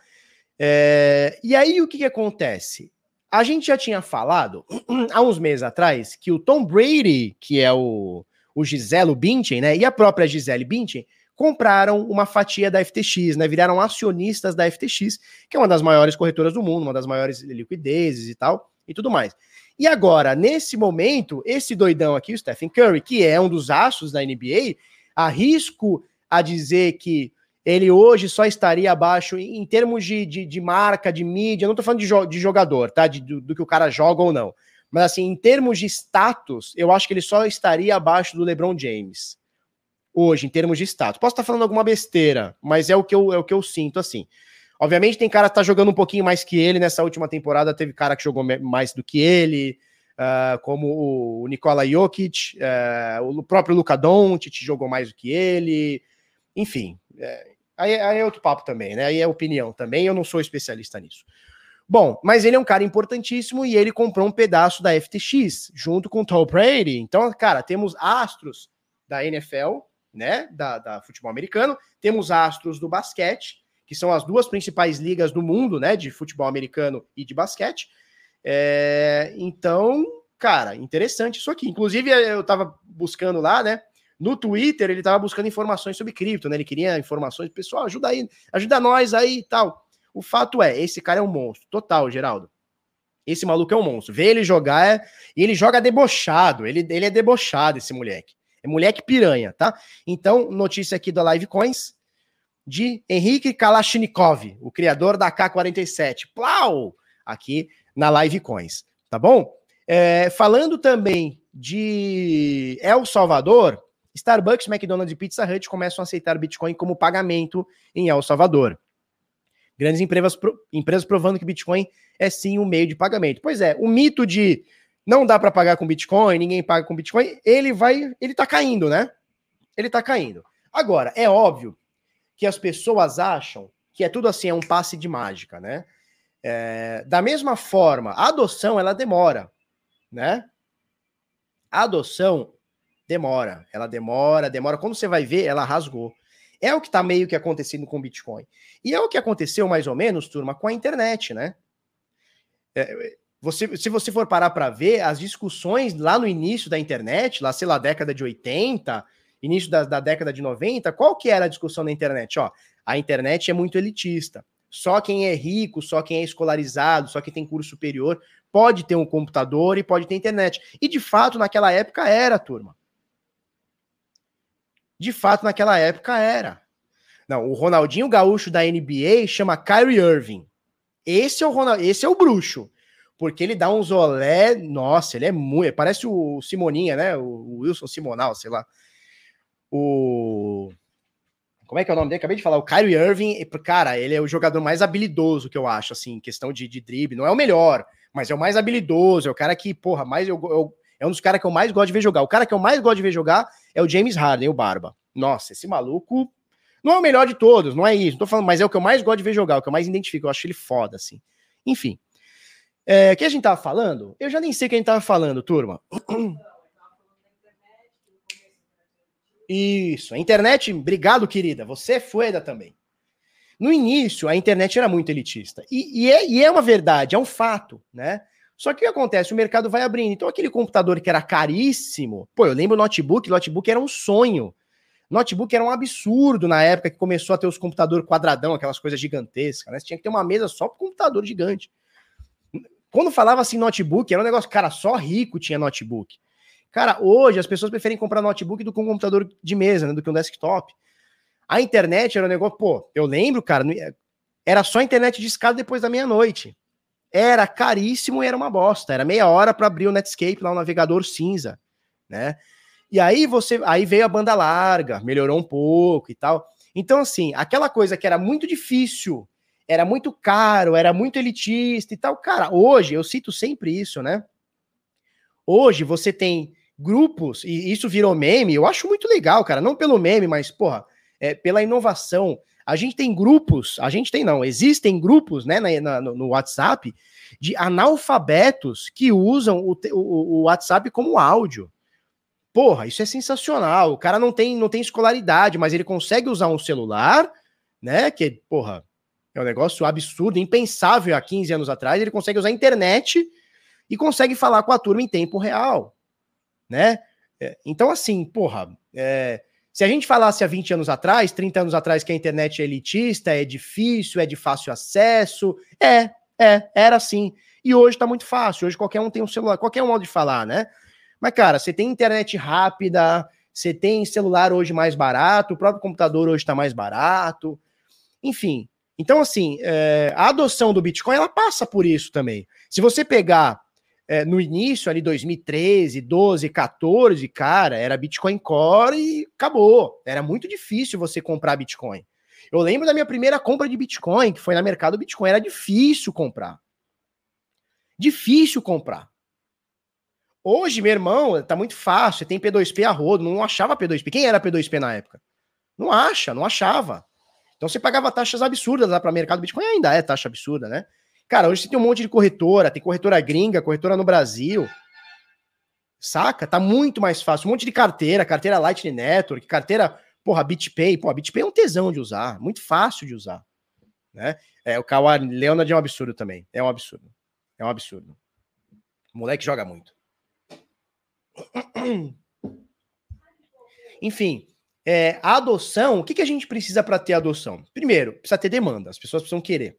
Speaker 1: É, e aí o que, que acontece? A gente já tinha falado há uns meses atrás que o Tom Brady, que é o, o Giselo Bündchen, né? E a própria Gisele Bündchen compraram uma fatia da FTX, né? Viraram acionistas da FTX, que é uma das maiores corretoras do mundo, uma das maiores liquidezes e tal, e tudo mais. E agora, nesse momento, esse doidão aqui, o Stephen Curry, que é um dos astros da NBA, arrisco a dizer que ele hoje só estaria abaixo em termos de, de, de marca, de mídia, não tô falando de, jo de jogador, tá? Do, do, que o cara joga ou não. Mas assim, em termos de status, eu acho que ele só estaria abaixo do LeBron James hoje, em termos de status. Posso estar falando alguma besteira, mas é o que eu, é o que eu sinto assim. Obviamente, tem cara que tá jogando um pouquinho mais que ele nessa última temporada. Teve cara que jogou mais do que ele, uh, como o Nikola Jokic, uh, o próprio Luka Doncic jogou mais do que ele. Enfim, é, aí, aí, é outro papo também, né? Aí é opinião também. Eu não sou especialista nisso. Bom, mas ele é um cara importantíssimo e ele comprou um pedaço da FTX junto com o Tom Brady. Então, cara, temos astros da NFL né, da, da futebol americano, temos astros do basquete, que são as duas principais ligas do mundo, né, de futebol americano e de basquete. É, então, cara, interessante isso aqui. Inclusive, eu tava buscando lá, né, no Twitter, ele tava buscando informações sobre cripto, né, ele queria informações, pessoal, ajuda aí, ajuda nós aí e tal. O fato é, esse cara é um monstro, total, Geraldo. Esse maluco é um monstro. Vê ele jogar, é, e ele joga debochado, ele, ele é debochado, esse moleque. É moleque piranha, tá? Então, notícia aqui da Live Coins de Henrique Kalashnikov, o criador da K47. Plau! Aqui na Live Coins, tá bom? É, falando também de El Salvador, Starbucks, McDonald's e Pizza Hut começam a aceitar Bitcoin como pagamento em El Salvador. Grandes empresas, empresas provando que Bitcoin é sim um meio de pagamento. Pois é, o mito de não dá para pagar com Bitcoin, ninguém paga com Bitcoin, ele vai, ele tá caindo, né? Ele tá caindo. Agora, é óbvio que as pessoas acham que é tudo assim, é um passe de mágica, né? É, da mesma forma, a adoção ela demora, né? A adoção demora, ela demora, demora. Quando você vai ver, ela rasgou. É o que tá meio que acontecendo com o Bitcoin. E é o que aconteceu mais ou menos, turma, com a internet, né? É, você, se você for parar para ver, as discussões lá no início da internet, lá, sei lá, década de 80, início da, da década de 90, qual que era a discussão na internet? Ó, a internet é muito elitista. Só quem é rico, só quem é escolarizado, só quem tem curso superior pode ter um computador e pode ter internet. E de fato, naquela época era, turma. De fato, naquela época era. Não, o Ronaldinho Gaúcho da NBA chama Kyrie Irving. Esse é o Ronald, esse é o bruxo porque ele dá uns olé, nossa, ele é muito, parece o Simoninha, né? O Wilson Simonal, sei lá. O como é que é o nome dele? Acabei de falar, o Kyrie Irving, cara, ele é o jogador mais habilidoso que eu acho, assim, questão de, de drible, não é o melhor, mas é o mais habilidoso, é o cara que, porra, mais eu, eu é um dos caras que eu mais gosto de ver jogar. O cara que eu mais gosto de ver jogar é o James Harden, o Barba. Nossa, esse maluco não é o melhor de todos, não é isso, não tô falando, mas é o que eu mais gosto de ver jogar, o que eu mais identifico, eu acho ele foda, assim. Enfim, é, que a gente tava falando? Eu já nem sei o que a gente tava falando, turma. Isso, a internet, obrigado, querida. Você foi da também. No início, a internet era muito elitista. E, e, é, e, é, uma verdade, é um fato, né? Só que o que acontece? O mercado vai abrindo. Então, aquele computador que era caríssimo, pô, eu lembro o notebook, notebook era um sonho. Notebook era um absurdo na época que começou a ter os computadores quadradão, aquelas coisas gigantescas, né? Você tinha que ter uma mesa só para computador gigante. Quando falava assim notebook, era um negócio, cara, só rico tinha notebook. Cara, hoje as pessoas preferem comprar notebook do que um computador de mesa, né, do que um desktop. A internet era um negócio, pô, eu lembro, cara, era só internet de escada depois da meia-noite. Era caríssimo e era uma bosta. Era meia hora para abrir o Netscape lá, o navegador cinza, né? E aí você, aí veio a banda larga, melhorou um pouco e tal. Então assim, aquela coisa que era muito difícil era muito caro, era muito elitista e tal. Cara, hoje, eu cito sempre isso, né? Hoje você tem grupos, e isso virou meme, eu acho muito legal, cara, não pelo meme, mas, porra, é, pela inovação. A gente tem grupos, a gente tem não, existem grupos, né, na, na, no WhatsApp de analfabetos que usam o, o, o WhatsApp como áudio. Porra, isso é sensacional. O cara não tem, não tem escolaridade, mas ele consegue usar um celular, né? Que, porra, é um negócio absurdo, impensável há 15 anos atrás. Ele consegue usar a internet e consegue falar com a turma em tempo real, né? É, então, assim, porra, é, se a gente falasse há 20 anos atrás, 30 anos atrás, que a internet é elitista, é difícil, é de fácil acesso, é, é, era assim. E hoje tá muito fácil, hoje qualquer um tem um celular, qualquer um modo de falar, né? Mas, cara, você tem internet rápida, você tem celular hoje mais barato, o próprio computador hoje está mais barato, enfim. Então, assim, é, a adoção do Bitcoin, ela passa por isso também. Se você pegar é, no início, ali 2013, 12, 14, cara, era Bitcoin Core e acabou. Era muito difícil você comprar Bitcoin. Eu lembro da minha primeira compra de Bitcoin, que foi na mercado Bitcoin, era difícil comprar. Difícil comprar. Hoje, meu irmão, tá muito fácil. Tem P2P a rodo. Não achava P2P. Quem era P2P na época? Não acha, não achava. Então você pagava taxas absurdas lá para mercado Bitcoin. Ainda é taxa absurda, né? Cara, hoje você tem um monte de corretora. Tem corretora gringa, corretora no Brasil. Saca? Tá muito mais fácil. Um monte de carteira, carteira Lightning Network, carteira, porra, BitPay. Porra, BitPay é um tesão de usar. Muito fácil de usar. Né? É, o Kawhi Leonard é um absurdo também. É um absurdo. É um absurdo. O moleque joga muito. Enfim, é, a adoção, o que, que a gente precisa para ter adoção? Primeiro, precisa ter demanda, as pessoas precisam querer.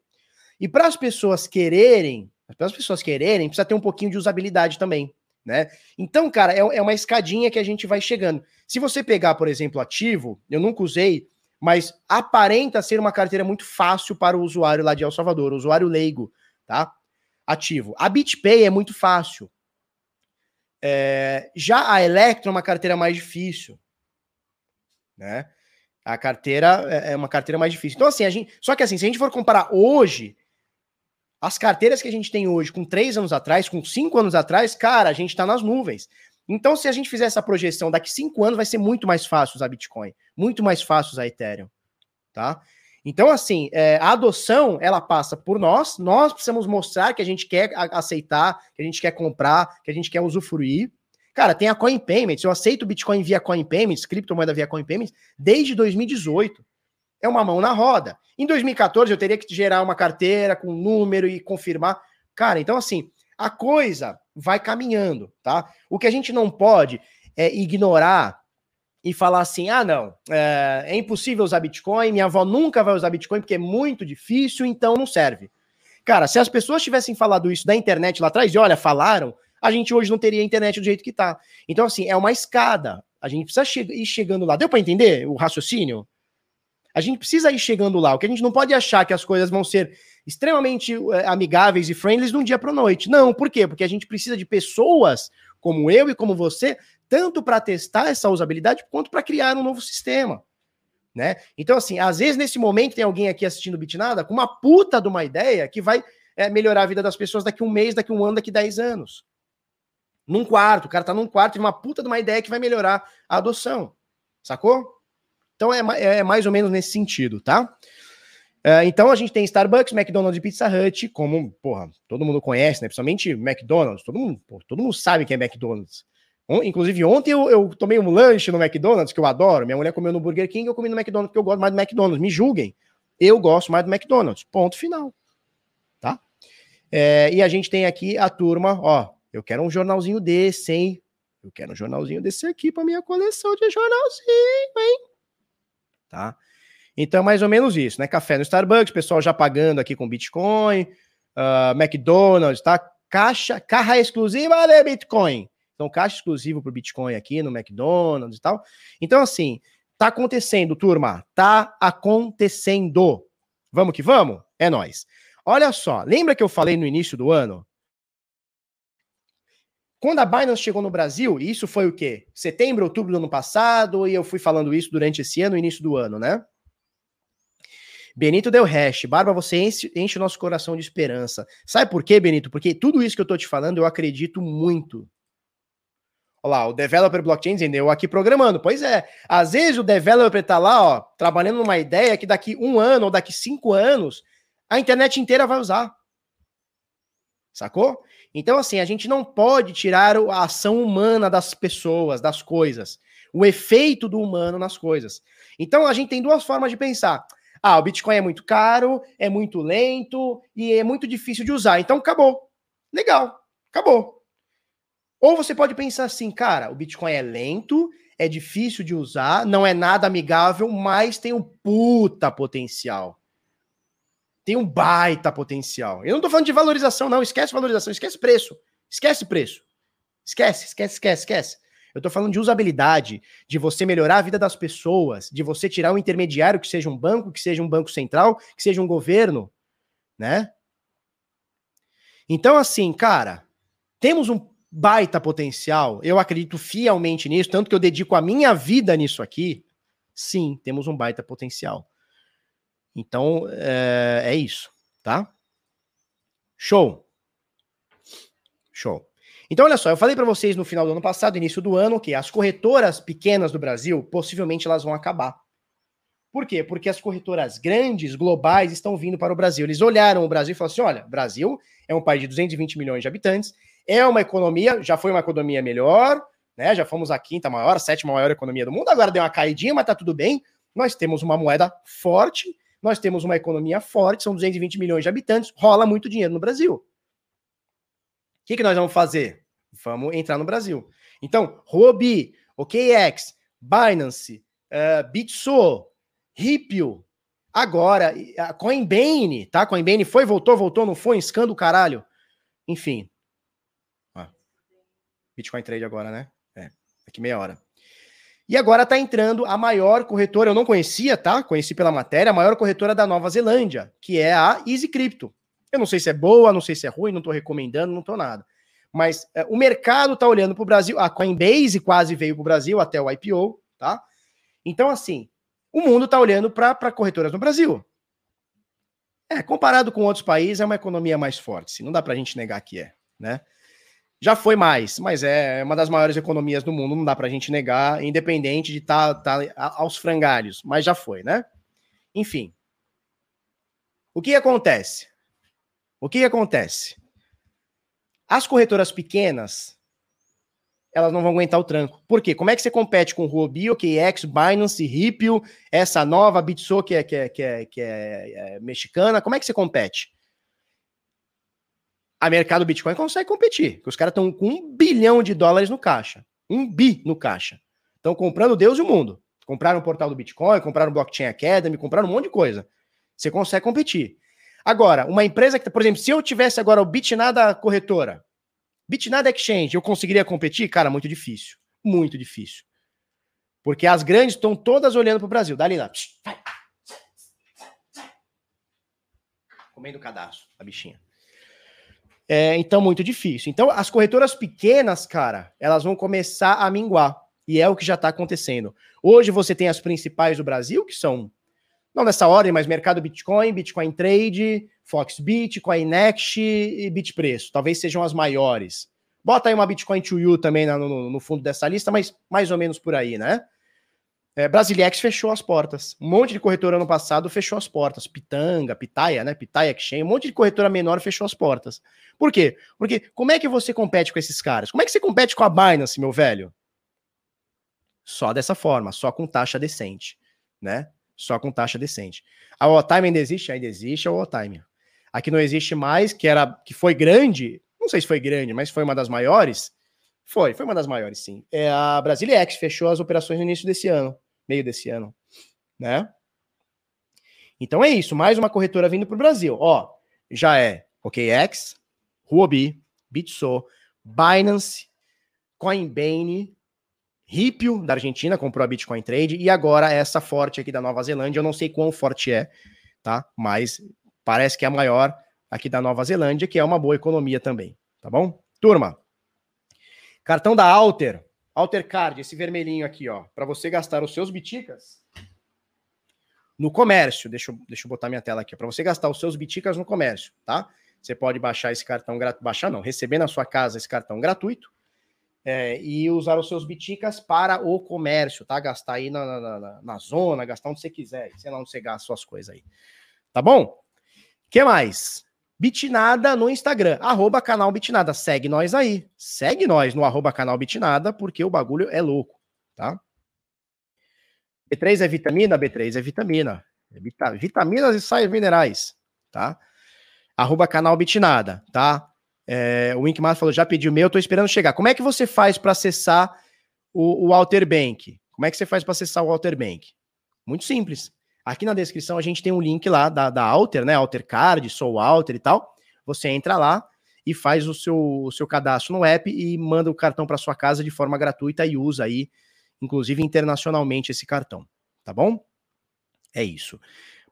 Speaker 1: E para as pessoas quererem, para as pessoas quererem, precisa ter um pouquinho de usabilidade também, né? Então, cara, é, é uma escadinha que a gente vai chegando. Se você pegar, por exemplo, ativo, eu nunca usei, mas aparenta ser uma carteira muito fácil para o usuário lá de El Salvador, o usuário leigo, tá? Ativo. A BitPay é muito fácil. É, já a Electro é uma carteira mais difícil. Né? A carteira é, é uma carteira mais difícil. Então, assim, a gente. Só que assim, se a gente for comparar hoje, as carteiras que a gente tem hoje, com três anos atrás, com cinco anos atrás, cara, a gente está nas nuvens. Então, se a gente fizer essa projeção daqui cinco anos, vai ser muito mais fácil usar Bitcoin, muito mais fácil usar Ethereum, tá? Então, assim, é, a adoção, ela passa por nós, nós precisamos mostrar que a gente quer aceitar, que a gente quer comprar, que a gente quer usufruir. Cara, tem a Coin Payments, eu aceito Bitcoin via Coin Payments, criptomoeda via Coin Payments, desde 2018. É uma mão na roda. Em 2014, eu teria que gerar uma carteira com número e confirmar. Cara, então, assim, a coisa vai caminhando, tá? O que a gente não pode é ignorar e falar assim: ah, não, é, é, impossível usar Bitcoin, minha avó nunca vai usar Bitcoin porque é muito difícil, então não serve. Cara, se as pessoas tivessem falado isso da internet lá atrás, e olha, falaram, a gente hoje não teria internet do jeito que tá. Então, assim, é uma escada. A gente precisa che ir chegando lá. Deu para entender o raciocínio? A gente precisa ir chegando lá. O que a gente não pode achar que as coisas vão ser extremamente é, amigáveis e friendly de um dia para noite. Não, por quê? Porque a gente precisa de pessoas como eu e como você tanto para testar essa usabilidade quanto para criar um novo sistema. Né? Então, assim, às vezes nesse momento tem alguém aqui assistindo Bitnada com uma puta de uma ideia que vai é, melhorar a vida das pessoas daqui um mês, daqui um ano, daqui dez anos. Num quarto, o cara tá num quarto e uma puta de uma ideia que vai melhorar a adoção. Sacou? Então é, é mais ou menos nesse sentido, tá? Uh, então a gente tem Starbucks, McDonald's e Pizza Hut, como, porra, todo mundo conhece, né? Principalmente McDonald's, todo mundo, porra, todo mundo sabe que é McDonald's. Inclusive, ontem eu, eu, tomei um lanche no McDonald's, que eu adoro. Minha mulher comeu no Burger King, eu comi no McDonald's, porque eu gosto mais do McDonald's. Me julguem. Eu gosto mais do McDonald's. Ponto final. Tá? É, e a gente tem aqui a turma, ó. Eu quero um jornalzinho desse, hein? Eu quero um jornalzinho desse aqui para minha coleção de jornalzinho, hein? Tá? Então, mais ou menos isso, né? Café no Starbucks, pessoal já pagando aqui com Bitcoin, uh, McDonald's, tá? Caixa, carra exclusiva de Bitcoin. Então, caixa exclusivo para o Bitcoin aqui no McDonald's e tal. Então, assim, tá acontecendo, turma. Tá acontecendo. Vamos que vamos? É nós. Olha só, lembra que eu falei no início do ano? Quando a Binance chegou no Brasil, isso foi o quê? Setembro, outubro do ano passado, e eu fui falando isso durante esse ano, início do ano, né? Benito deu hash. Barba, você enche, enche o nosso coração de esperança. Sabe por quê, Benito? Porque tudo isso que eu tô te falando, eu acredito muito. Olha lá, o developer blockchain dizendo, eu aqui programando. Pois é, às vezes o developer tá lá, ó, trabalhando numa ideia que daqui um ano ou daqui cinco anos a internet inteira vai usar. Sacou? Então, assim, a gente não pode tirar a ação humana das pessoas, das coisas, o efeito do humano nas coisas. Então, a gente tem duas formas de pensar. Ah, o Bitcoin é muito caro, é muito lento e é muito difícil de usar. Então, acabou. Legal, acabou. Ou você pode pensar assim, cara, o Bitcoin é lento, é difícil de usar, não é nada amigável, mas tem um puta potencial. Tem um baita potencial. Eu não tô falando de valorização, não. Esquece valorização, esquece preço. Esquece preço. Esquece, esquece, esquece, esquece. Eu tô falando de usabilidade, de você melhorar a vida das pessoas, de você tirar um intermediário que seja um banco, que seja um banco central, que seja um governo, né? Então, assim, cara, temos um baita potencial. Eu acredito fielmente nisso, tanto que eu dedico a minha vida nisso aqui. Sim, temos um baita potencial. Então, é, é isso, tá? Show. Show. Então, olha só, eu falei para vocês no final do ano passado, início do ano, que as corretoras pequenas do Brasil, possivelmente elas vão acabar. Por quê? Porque as corretoras grandes, globais, estão vindo para o Brasil. Eles olharam o Brasil e falaram assim: olha, Brasil é um país de 220 milhões de habitantes, é uma economia, já foi uma economia melhor, né? Já fomos a quinta maior, a sétima maior economia do mundo, agora deu uma caidinha, mas tá tudo bem. Nós temos uma moeda forte, nós temos uma economia forte, são 220 milhões de habitantes, rola muito dinheiro no Brasil. O que, que nós vamos fazer? Vamos entrar no Brasil. Então, Robi, OKX, Binance, uh, Bitso, Ripio, agora, a Coinbase, tá? Coinbase foi, voltou, voltou, não foi, escando o caralho. Enfim. Bitcoin Trade agora, né? É, daqui meia hora. E agora tá entrando a maior corretora, eu não conhecia, tá? Conheci pela matéria, a maior corretora da Nova Zelândia, que é a Easy Crypto. Eu não sei se é boa, não sei se é ruim, não tô recomendando, não tô nada. Mas é, o mercado tá olhando pro Brasil, a Coinbase quase veio pro Brasil até o IPO, tá? Então, assim, o mundo tá olhando para corretoras no Brasil. É, comparado com outros países, é uma economia mais forte, não dá pra gente negar que é, né? Já foi mais, mas é uma das maiores economias do mundo, não dá pra gente negar, independente de estar tá, tá aos frangalhos, mas já foi, né? Enfim. O que acontece? O que acontece? As corretoras pequenas, elas não vão aguentar o tranco. Por quê? Como é que você compete com Huobi, OKX, Binance, Ripple, essa nova Bitso que é, que é, que é, que é, é mexicana? Como é que você compete? A mercado Bitcoin consegue competir. Porque os caras estão com um bilhão de dólares no caixa. Um bi no caixa. Estão comprando Deus e o mundo. Compraram o portal do Bitcoin, compraram o Blockchain Academy, compraram um monte de coisa. Você consegue competir. Agora, uma empresa que, por exemplo, se eu tivesse agora o Bitnada corretora, Bitnada Exchange, eu conseguiria competir? Cara, muito difícil. Muito difícil. Porque as grandes estão todas olhando para o Brasil. Dá ali lá. Comendo o cadastro, a bichinha. É, então, muito difícil. Então, as corretoras pequenas, cara, elas vão começar a minguar. E é o que já está acontecendo. Hoje você tem as principais do Brasil, que são, não nessa ordem, mas Mercado Bitcoin, Bitcoin Trade, Foxbit, Coinext e Bitpreço. Talvez sejam as maiores. Bota aí uma Bitcoin to You também no, no fundo dessa lista, mas mais ou menos por aí, né? É, Brasilex fechou as portas. Um monte de corretora ano passado fechou as portas. Pitanga, Pitaia, né? Pitaia Exchange, um monte de corretora menor fechou as portas. Por quê? Porque como é que você compete com esses caras? Como é que você compete com a Binance, meu velho? Só dessa forma, só com taxa decente, né? Só com taxa decente. A O-Time ainda existe? Ainda existe a O-Time. A que não existe mais, que era que foi grande, não sei se foi grande, mas foi uma das maiores, foi, foi uma das maiores, sim. É a Brasilex fechou as operações no início desse ano, meio desse ano, né? Então é isso, mais uma corretora vindo para o Brasil. Ó, já é OKX, Huobi, Bitso, Binance, Coinbase, Ripio, da Argentina, comprou a Bitcoin Trade, e agora essa forte aqui da Nova Zelândia, eu não sei quão forte é, tá? Mas parece que é a maior aqui da Nova Zelândia, que é uma boa economia também, tá bom? Turma, Cartão da Alter, Alter Card, esse vermelhinho aqui, ó, para você gastar os seus biticas no comércio. Deixa eu, deixa eu botar minha tela aqui, para você gastar os seus biticas no comércio, tá? Você pode baixar esse cartão gratuito, baixar não, receber na sua casa esse cartão gratuito é, e usar os seus biticas para o comércio, tá? Gastar aí na, na, na, na zona, gastar onde você quiser, sei lá onde você gasta suas coisas aí. Tá bom? que mais? Bitnada no Instagram, arroba canal Bitnada. Segue nós aí. Segue nós no arroba canal Bitnada, porque o bagulho é louco, tá? B3 é vitamina? B3 é vitamina. É vitaminas e sais minerais, tá? Arroba canal Bitnada, tá? É, o Winkmar falou, já pediu meu, eu tô esperando chegar. Como é que você faz para acessar o, o Alter Bank? Como é que você faz para acessar o Alter Bank? Muito simples. Aqui na descrição a gente tem um link lá da, da Alter, né? Alter Card, Sou Alter e tal. Você entra lá e faz o seu, o seu cadastro no app e manda o cartão para sua casa de forma gratuita e usa aí, inclusive internacionalmente, esse cartão. Tá bom? É isso.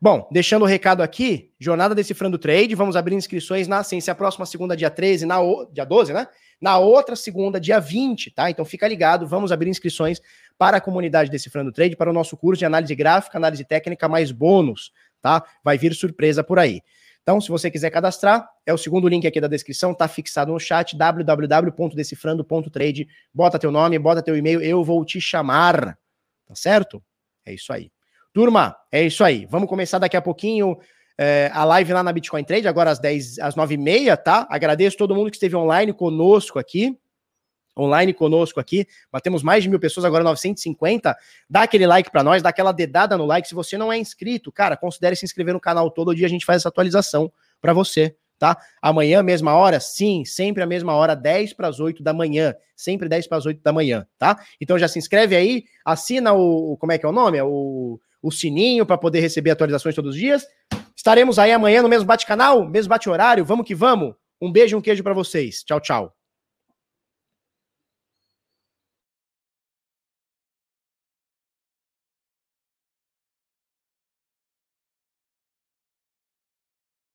Speaker 1: Bom, deixando o recado aqui, jornada decifrando trade, vamos abrir inscrições na ciência próxima segunda, dia 13, na o, dia 12, né? Na outra segunda, dia 20, tá? Então fica ligado, vamos abrir inscrições para a comunidade decifrando trade, para o nosso curso de análise gráfica, análise técnica mais bônus, tá? Vai vir surpresa por aí. Então, se você quiser cadastrar, é o segundo link aqui da descrição, tá fixado no chat, www.decifrando.trade. Bota teu nome, bota teu e-mail, eu vou te chamar. Tá certo? É isso aí. Turma, é isso aí. Vamos começar daqui a pouquinho é, a live lá na Bitcoin Trade, agora às 10, às 9h30, tá? Agradeço todo mundo que esteve online conosco aqui. Online conosco aqui. Batemos mais de mil pessoas, agora 950. Dá aquele like para nós, dá aquela dedada no like. Se você não é inscrito, cara, considere se inscrever no canal todo dia. A gente faz essa atualização para você, tá? Amanhã, mesma hora? Sim, sempre a mesma hora, 10 para as 8 da manhã. Sempre 10 para as 8 da manhã, tá? Então já se inscreve aí, assina o. Como é que é o nome? O o sininho para poder receber atualizações todos os dias. Estaremos aí amanhã no mesmo bate-canal, mesmo bate-horário. Vamos que vamos. Um beijo e um queijo para vocês. Tchau, tchau.